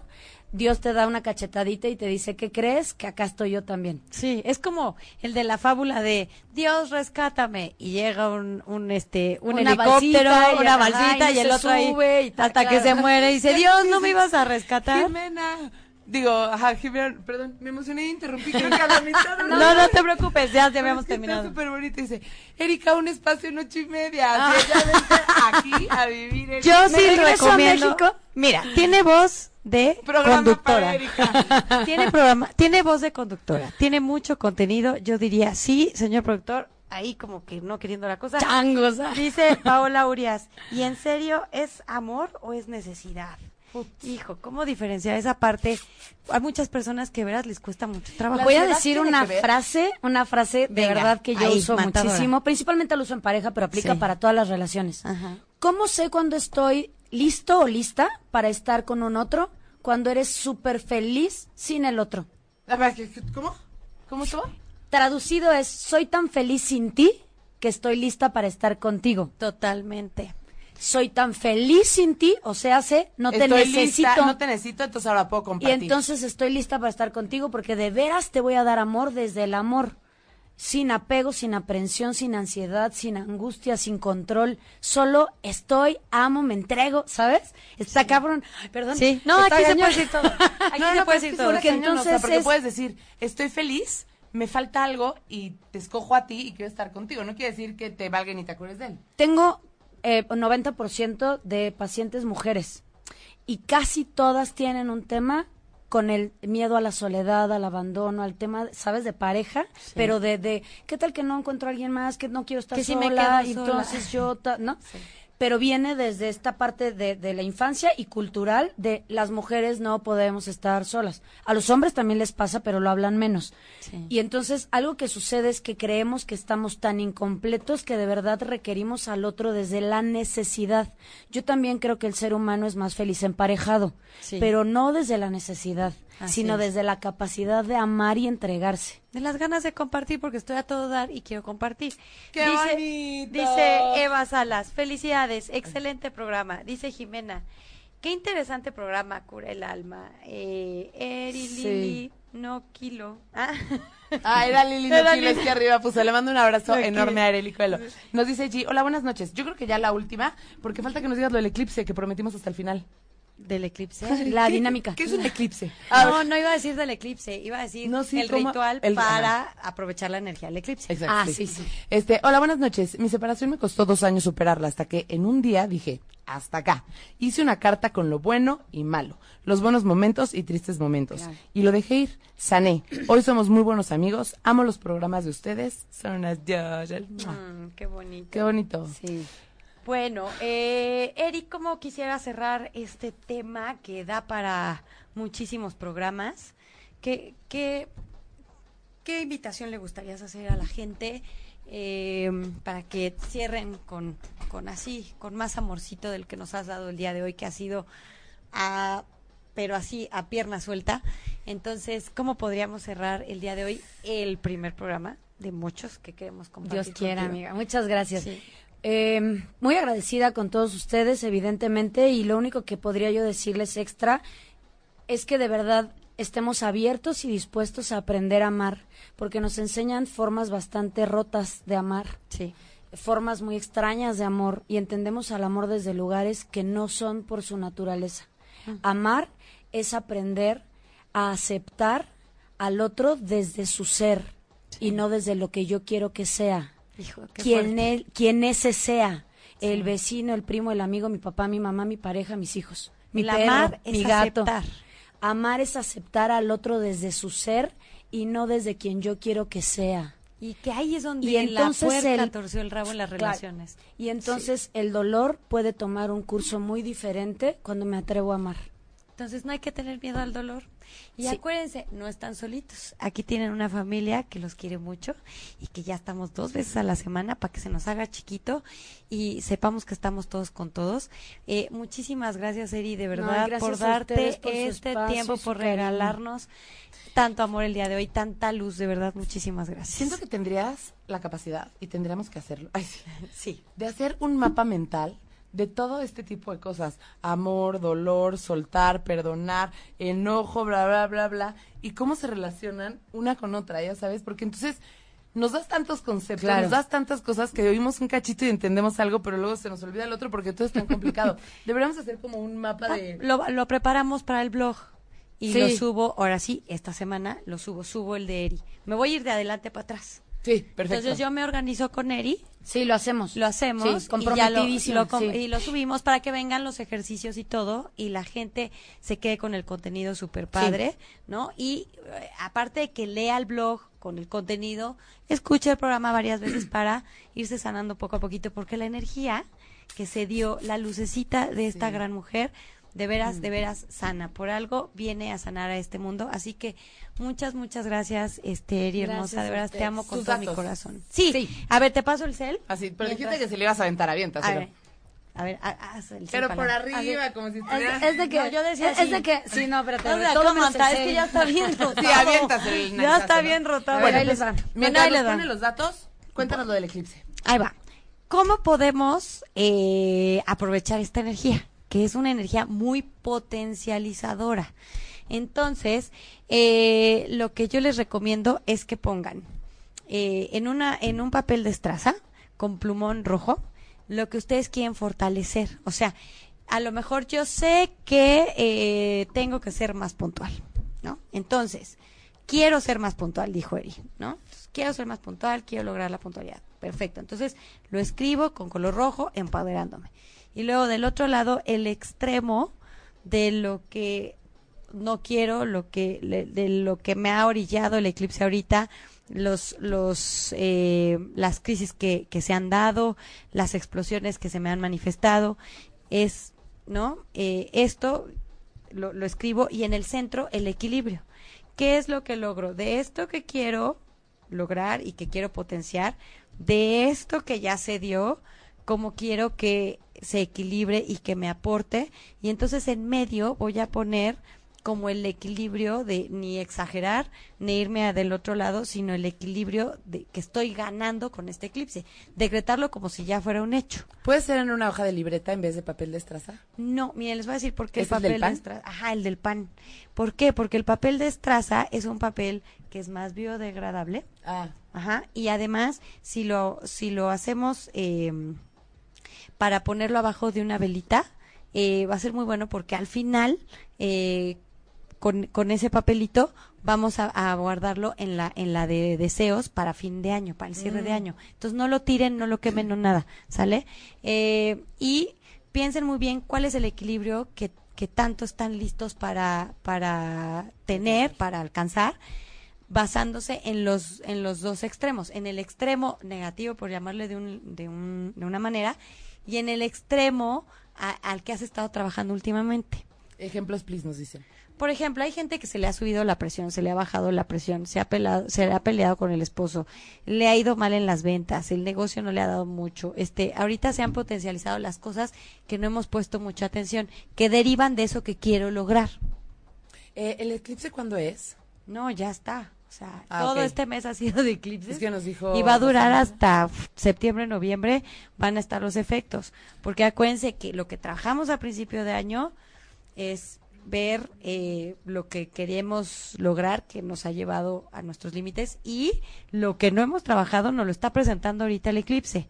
Dios te da una cachetadita y te dice, ¿qué crees? Que acá estoy yo también. Sí, es como el de la fábula de Dios rescátame y llega un, un este un Una helicóptero, balsita y- una balsita y y, no el otro ahí sube y ta- hasta que se muere y dice <laughs> Dios no me ibas a rescatar. Jimena. Digo, ajá, Jimena, perdón, me emocioné y interrumpí. Creo que a la mitad <laughs> No, no te preocupes, ya, ya habíamos terminado. Está súper bonito. Dice, Erika, un espacio en ocho y media. Ah. Aquí a vivir. en- Yo sí regreso a recomiendo. México. Mira, tiene voz de Programa conductora. para Erika. <laughs> tiene programa, tiene voz de conductora, tiene mucho contenido. Yo diría, sí, señor productor, ahí como que no queriendo la cosa. Changos. Dice Paola Urias, ¿y en serio es amor o es necesidad? Hijo, ¿cómo diferenciar esa parte? Hay muchas personas que verás les cuesta mucho trabajo. La Voy a decir una frase, una frase de Venga, verdad que yo ahí, uso matadora. muchísimo, principalmente lo uso en pareja, pero aplica Sí. para todas las relaciones. Ajá. ¿Cómo sé cuando estoy listo o lista para estar con un otro? Cuando eres súper feliz sin el otro. A ver, ¿qué- qué- ¿Cómo? ¿Cómo estuvo? Traducido es, soy tan feliz sin ti que estoy lista para estar contigo. Totalmente. Soy tan feliz sin ti, o sea, sé, no te Estoy necesito. lista, no te necesito, entonces ahora puedo Y compartir. entonces estoy lista para estar contigo porque de veras te voy a dar amor desde el amor. Sin apego, sin aprensión, sin ansiedad, sin angustia, sin control. Solo estoy, amo, me entrego, ¿sabes? Está cabrón. Ay, perdón. Sí, no, aquí se puede decir todo. <laughs> Aquí no, se no, puede decir todo. Porque cañón, o sea, entonces porque es- puedes decir, estoy feliz, me falta algo y te escojo a ti y quiero estar contigo. No quiere decir que te valga ni te acuerdes de él. Tengo eh, 90% de pacientes mujeres y casi todas tienen un tema con el miedo a la soledad, al abandono, al tema, ¿sabes? De pareja, pero de, de, ¿qué tal que no encuentro a alguien más, que no quiero estar Que si sola, me quedo sola. entonces yo, ta- ¿no? Pero viene desde esta parte de, de la infancia y cultural de las mujeres no podemos estar solas. A los hombres también les pasa, pero lo hablan menos. Sí. Y entonces algo que sucede es que creemos que estamos tan incompletos que de verdad requerimos al otro desde la necesidad. Yo también creo que el ser humano es más feliz emparejado, Sí. pero no desde la necesidad, Así sino es. desde la capacidad de amar y entregarse. De las ganas de compartir porque estoy a todo dar y quiero compartir. ¡Qué dice, bonito! Dice Eva Salas, felicidades, excelente programa. Dice Jimena, qué interesante programa, cura el alma. Eh, Eri, Sí. Lili, no kilo. Ah. <laughs> Ah, era Lili <laughs> Era Noquilo, es que arriba puso. Le mando un abrazo enorme a Arely Coelho. Nos dice G, hola, buenas noches. Yo creo que ya la última, porque falta que nos digas lo del eclipse que prometimos hasta el final. Del eclipse. <laughs> La ¿Qué- dinámica. ¿Qué es un eclipse? A No, no iba a decir del eclipse, iba a decir No, sí, el ritual El- para aprovechar la energía del eclipse. Exacto, Ah, sí, sí. Este, hola, buenas noches. Mi separación me costó dos años superarla hasta que en un día dije, hasta acá. Hice una carta con lo bueno y malo, los buenos momentos y tristes momentos. Y lo dejé ir, sané. Hoy somos muy buenos amigos, amo los programas de ustedes. Son unas. Mm, qué bonito. Qué bonito. Sí. Bueno, eh, Eric, ¿cómo quisiera cerrar este tema que da para muchísimos programas? ¿Qué, qué, qué invitación le gustaría hacer a la gente eh, para que cierren con, con así, con más amorcito del que nos has dado el día de hoy, que ha sido a, pero así a pierna suelta? Entonces, ¿cómo podríamos cerrar el día de hoy el primer programa de muchos que queremos compartir? Dios quiera, contigo? amiga. Muchas gracias. Sí. Eh, muy agradecida con todos ustedes, evidentemente, y lo único que podría yo decirles extra es que de verdad estemos abiertos y dispuestos a aprender a amar, porque nos enseñan formas bastante rotas de amar, Sí. formas muy extrañas de amor, y entendemos al amor desde lugares que no son por su naturaleza. Amar es aprender a aceptar al otro desde su ser y no desde lo que yo quiero que sea Hijo, qué quien, él- quien ese sea, el vecino, el primo, el amigo, mi papá, mi mamá, mi pareja, mis hijos, mi El perro, amar es mi gato. aceptar. Amar es aceptar al otro desde su ser y no desde quien yo quiero que sea. Y que ahí es donde Y entonces la puerca el- torció el rabo en las Claro. relaciones. Y entonces el dolor puede tomar un curso muy diferente cuando me atrevo a amar. Entonces no hay que tener miedo al dolor. Y Sí. acuérdense, no están solitos. Aquí tienen una familia que los quiere mucho y que ya estamos dos veces a la semana para que se nos haga chiquito y sepamos que estamos todos con todos. Eh, muchísimas gracias, Eri, de verdad, por darte por este espacio tiempo, por cariño. regalarnos tanto amor el día de hoy, tanta luz, de verdad, muchísimas gracias. Siento que tendrías la capacidad, y tendríamos que hacerlo, ay, sí, sí. de hacer un mapa mental de todo este tipo de cosas. Amor, dolor, soltar, perdonar, enojo, bla, bla, bla, bla. Y cómo se relacionan una con otra, ya sabes, porque entonces nos das tantos conceptos, Claro. nos das tantas cosas que oímos un cachito y entendemos algo, pero luego se nos olvida el otro porque todo es tan complicado. <laughs> Deberíamos hacer como un mapa de... Lo, lo preparamos para el blog y Sí. lo subo, ahora sí, esta semana lo subo, subo el de Eri. Me voy a ir de adelante para atrás. Sí, perfecto. Entonces yo me organizo con Eri, Sí, lo hacemos. lo hacemos Sí, y, ya lo, sí. y lo subimos para que vengan los ejercicios y todo y la gente se quede con el contenido súper padre, ¿no? Y eh, aparte de que lea el blog con el contenido, escuche el programa varias veces <clears throat> para irse sanando poco a poquito porque la energía que se dio, la lucecita de esta gran mujer, de veras, de veras sana. Por algo viene a sanar a este mundo. Así que muchas, muchas gracias, Gracias hermosa. De a veras te amo con todo mi corazón. Sí. Sí. A ver, te paso el cel. Así, pero Mientras- dijiste que se le ibas a aventar, A aviéntaselo. ver, a ver, ha- haz el Pero por arriba, como si Es, estuvieras... es de que, No, yo decía es, de que, sí, no, espérate, No, todo ¿cómo menos está? el Es que ya está bien rotado. Sí, aviéntate el Ya está <laughs> bien rotado. Bueno, ahí les va. Mientras nos ponen los datos, cuéntanos lo del eclipse. Ahí va. ¿Cómo podemos eh, aprovechar esta energía? Que es una energía muy potencializadora. Entonces, eh, lo que yo les recomiendo es que pongan eh, en, una, en un papel de estraza con plumón rojo lo que ustedes quieren fortalecer. O sea, a lo mejor yo sé que eh, tengo que ser más puntual, ¿no? Entonces, quiero ser más puntual, dijo Eri, ¿no? Quiero ser más puntual, quiero lograr la puntualidad. Perfecto. Entonces, lo escribo con color rojo, empoderándome. Y luego del otro lado, el extremo de lo que no quiero, lo que de lo que me ha orillado el eclipse ahorita, los los eh, las crisis que, que se han dado, las explosiones que se me han manifestado, es no Eh, esto lo, lo escribo y en el centro el equilibrio. ¿Qué es lo que logro? De esto que quiero lograr y que quiero potenciar, de esto que ya se dio, cómo quiero que se equilibre y que me aporte. Y entonces en medio voy a poner como el equilibrio de ni exagerar, ni irme a del otro lado, sino el equilibrio de que estoy ganando con este eclipse. Decretarlo como si ya fuera un hecho. ¿Puede ser en una hoja de libreta en vez de papel de estraza? No, miren, les voy a decir por qué el ¿Ese es papel del pan? de estraza. Ajá, el del pan. ¿Por qué? Porque el papel de estraza es un papel que es más biodegradable. Ah, Ajá, y además, si lo, si lo hacemos eh, para ponerlo abajo de una velita eh, va a ser muy bueno porque al final, eh, con, con ese papelito, vamos a, a guardarlo en la, en la de deseos para fin de año, para el cierre de año. Entonces no lo tiren, no lo quemen, no nada, ¿sale? Eh, y piensen muy bien cuál es el equilibrio que, que tanto están listos para, para tener, para alcanzar basándose en los en los dos extremos, en el extremo negativo por llamarle de un, de, un, de una manera y en el extremo a- al que has estado trabajando últimamente. Ejemplos, please, nos dicen. Por ejemplo, hay gente que se le ha subido la presión, se le ha bajado la presión, se ha, pelado, se le ha peleado con el esposo, le ha ido mal en las ventas, el negocio no le ha dado mucho. Este, ahorita se han potencializado las cosas que no hemos puesto mucha atención, que derivan de eso que quiero lograr. Eh, ¿El eclipse cuándo es? No, ya está. O sea, Ah, todo este mes ha sido de eclipses. Es que nos dijo... Y va a durar hasta septiembre, noviembre, van a estar los efectos. Porque acuérdense que lo que trabajamos a principio de año es ver eh, lo que queremos lograr, que nos ha llevado a nuestros límites, y lo que no hemos trabajado nos lo está presentando ahorita el eclipse.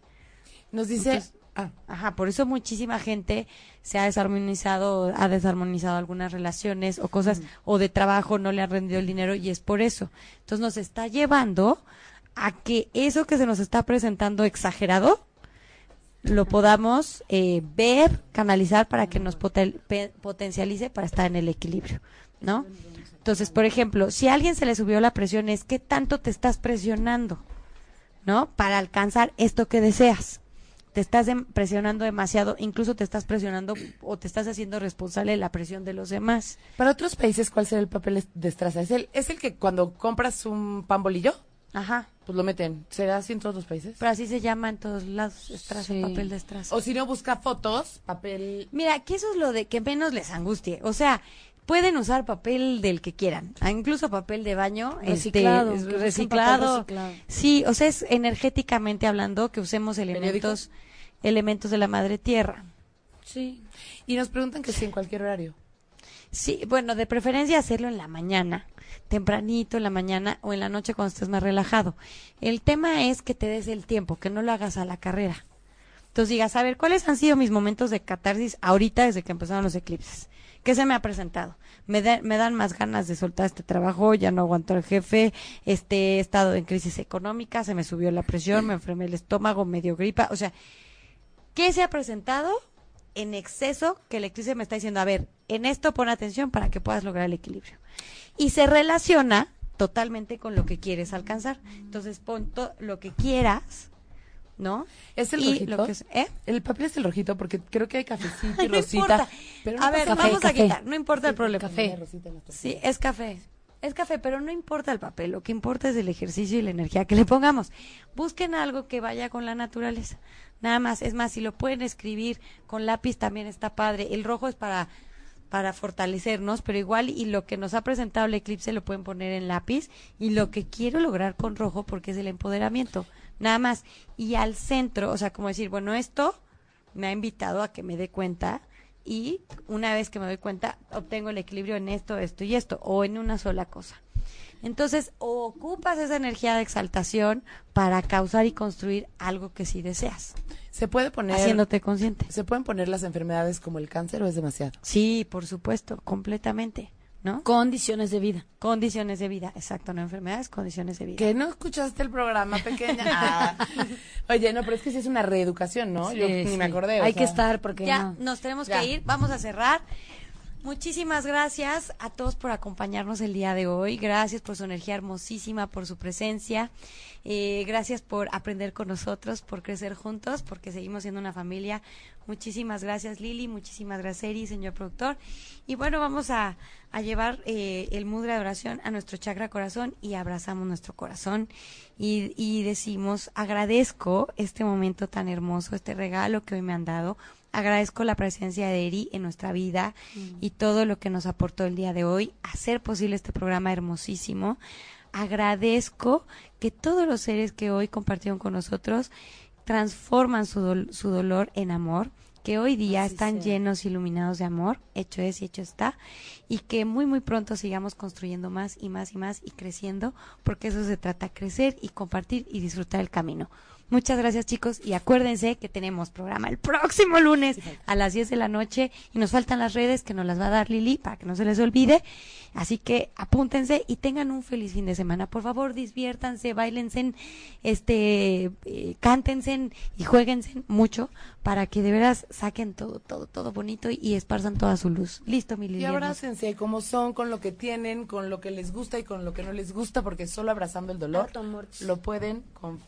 Nos dice... Entonces- ah, Ajá, por eso muchísima gente se ha desarmonizado, ha desarmonizado algunas relaciones o cosas, o de trabajo no le ha rendido el dinero y es por eso. Entonces nos está llevando a que eso que se nos está presentando exagerado, lo podamos eh, ver, canalizar para que nos poten- potencialice para estar en el equilibrio, ¿no? Entonces, por ejemplo, si a alguien se le subió la presión, es que tanto te estás presionando, ¿no? Para alcanzar esto que deseas te estás presionando demasiado, incluso te estás presionando o te estás haciendo responsable de la presión de los demás. Para otros países, ¿cuál será el papel de estraza? ¿Es el, ¿Es el que cuando compras un pan bolillo, Ajá. pues lo meten? ¿Será así en todos los países? Pero así se llama en todos lados, estraza, Sí. papel de estraza. O si no, busca fotos, papel... Mira, que eso es lo de que menos les angustie. O sea, pueden usar papel del que quieran, ah, incluso papel de baño, Reciclado, este, reciclado. papel reciclado. Sí, o sea, es energéticamente hablando que usemos elementos, elementos de la madre tierra. Sí. Y nos preguntan que si en cualquier horario. Sí, bueno, de preferencia hacerlo en la mañana, tempranito en la mañana o en la noche cuando estés más relajado. El tema es que te des el tiempo, que no lo hagas a la carrera. Entonces digas, a ver, ¿cuáles han sido mis momentos de catarsis ahorita desde que empezaron los eclipses? ¿Qué se me ha presentado? Me, me dan más ganas de soltar este trabajo, ya no aguanto al jefe, este, he estado en crisis económica, se me subió la presión, me enfermé el estómago, me dio gripa, o sea, ¿qué se ha presentado en exceso que el eclipse me está diciendo, a ver, en esto pon atención para que puedas lograr el equilibrio? Y se relaciona totalmente con lo que quieres alcanzar. Entonces pon lo que quieras, ¿no? ¿Es el Y rojito? lo que es- ¿eh? El papel es el rojito porque creo que hay cafecito y <laughs> no rosita. importa. Pero a no ver, pasa vamos a quitar, no importa el problema. Café. Sí, es café. Es café, pero no importa el papel, lo que importa es el ejercicio y la energía que le pongamos. Busquen algo que vaya con la naturaleza. Nada más, es más, si lo pueden escribir con lápiz también está padre. El rojo es para para fortalecernos, pero igual y lo que nos ha presentado el eclipse lo pueden poner en lápiz y lo que quiero lograr con rojo porque es el empoderamiento, nada más. Y al centro, o sea, como decir, bueno, esto me ha invitado a que me dé cuenta y una vez que me doy cuenta obtengo el equilibrio en esto, esto y esto o en una sola cosa. Entonces, o ocupas esa energía de exaltación para causar y construir algo que sí deseas, ¿Se puede poner... haciéndote consciente. ¿Se pueden poner las enfermedades como el cáncer o es demasiado? Sí, por supuesto, completamente, ¿no? Condiciones de vida. Condiciones de vida, exacto, no enfermedades, condiciones de vida. Que no escuchaste el programa, pequeña. <laughs> Ah. <laughs> Oye, no, pero es que sí es una reeducación, ¿no? Yo Sí, ni sí. me acordé. o Hay sea. que estar porque Ya, no. nos tenemos Ya. que ir, vamos a cerrar. Muchísimas gracias a todos por acompañarnos el día de hoy. Gracias por su energía hermosísima, por su presencia. Eh, gracias por aprender con nosotros, por crecer juntos, porque seguimos siendo una familia. Muchísimas gracias, Lili. Muchísimas gracias, Eri, señor productor. Y bueno, vamos a, a llevar eh, el mudra de oración a nuestro chakra corazón y abrazamos nuestro corazón y, y decimos, agradezco este momento tan hermoso, este regalo que hoy me han dado. Agradezco la presencia de Eri en nuestra vida y todo lo que nos aportó el día de hoy, hacer posible este programa hermosísimo. Agradezco que todos los seres que hoy compartieron con nosotros transforman su, su dolor en amor, que hoy día Así están sea. llenos, iluminados de amor, hecho es y hecho está, y que muy, muy pronto sigamos construyendo más y más y más y creciendo, porque eso se trata, crecer y compartir y disfrutar el camino. Muchas gracias chicos y acuérdense que tenemos programa el próximo lunes a las 10 de la noche y nos faltan las redes que nos las va a dar Lili para que no se les olvide. Así que apúntense y tengan un feliz fin de semana. Por favor, diviértanse, bailense, este, eh, cántense y jueguense mucho para que de veras saquen todo, todo, todo bonito y, y esparzan toda su luz. Listo, mi Lili. Y abrácense como son, con lo que tienen, con lo que les gusta y con lo que no les gusta, porque solo abrazando el dolor lo pueden con-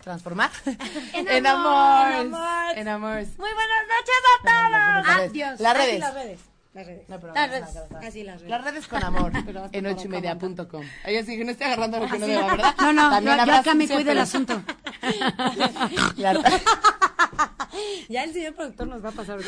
transformar <laughs> En en amor, amor. en amor. En amor. Muy buenas noches a todos. Adiós. Las Así redes. las redes. Las redes. No, pero Las redes. Así las redes. Las redes con amor <laughs> en ochoymedia.com. Ella sí que no estoy agarrando lo que no debo, ¿verdad? No, no, También yo, yo acá me cuido el asunto. <laughs> La- Ya el señor productor nos va a pasar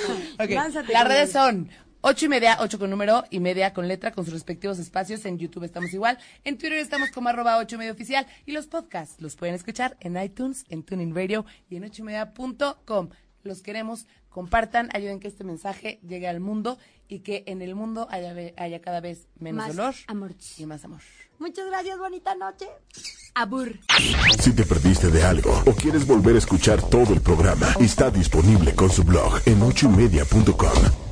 Las redes son ocho y media, ocho con número y media con letra con sus respectivos espacios. En YouTube estamos igual. En Twitter estamos como arroba ocho y media oficial. Y los podcasts los pueden escuchar en iTunes, en Tuning Radio y en ocho y media punto com. Los queremos, compartan, ayuden que este mensaje llegue al mundo y que en el mundo haya, cada vez menos Más dolor amor. y más amor. Muchas gracias, bonita noche. Abur. Si te perdiste de algo o quieres volver a escuchar todo el programa, está disponible con su blog en ochoymedia.com.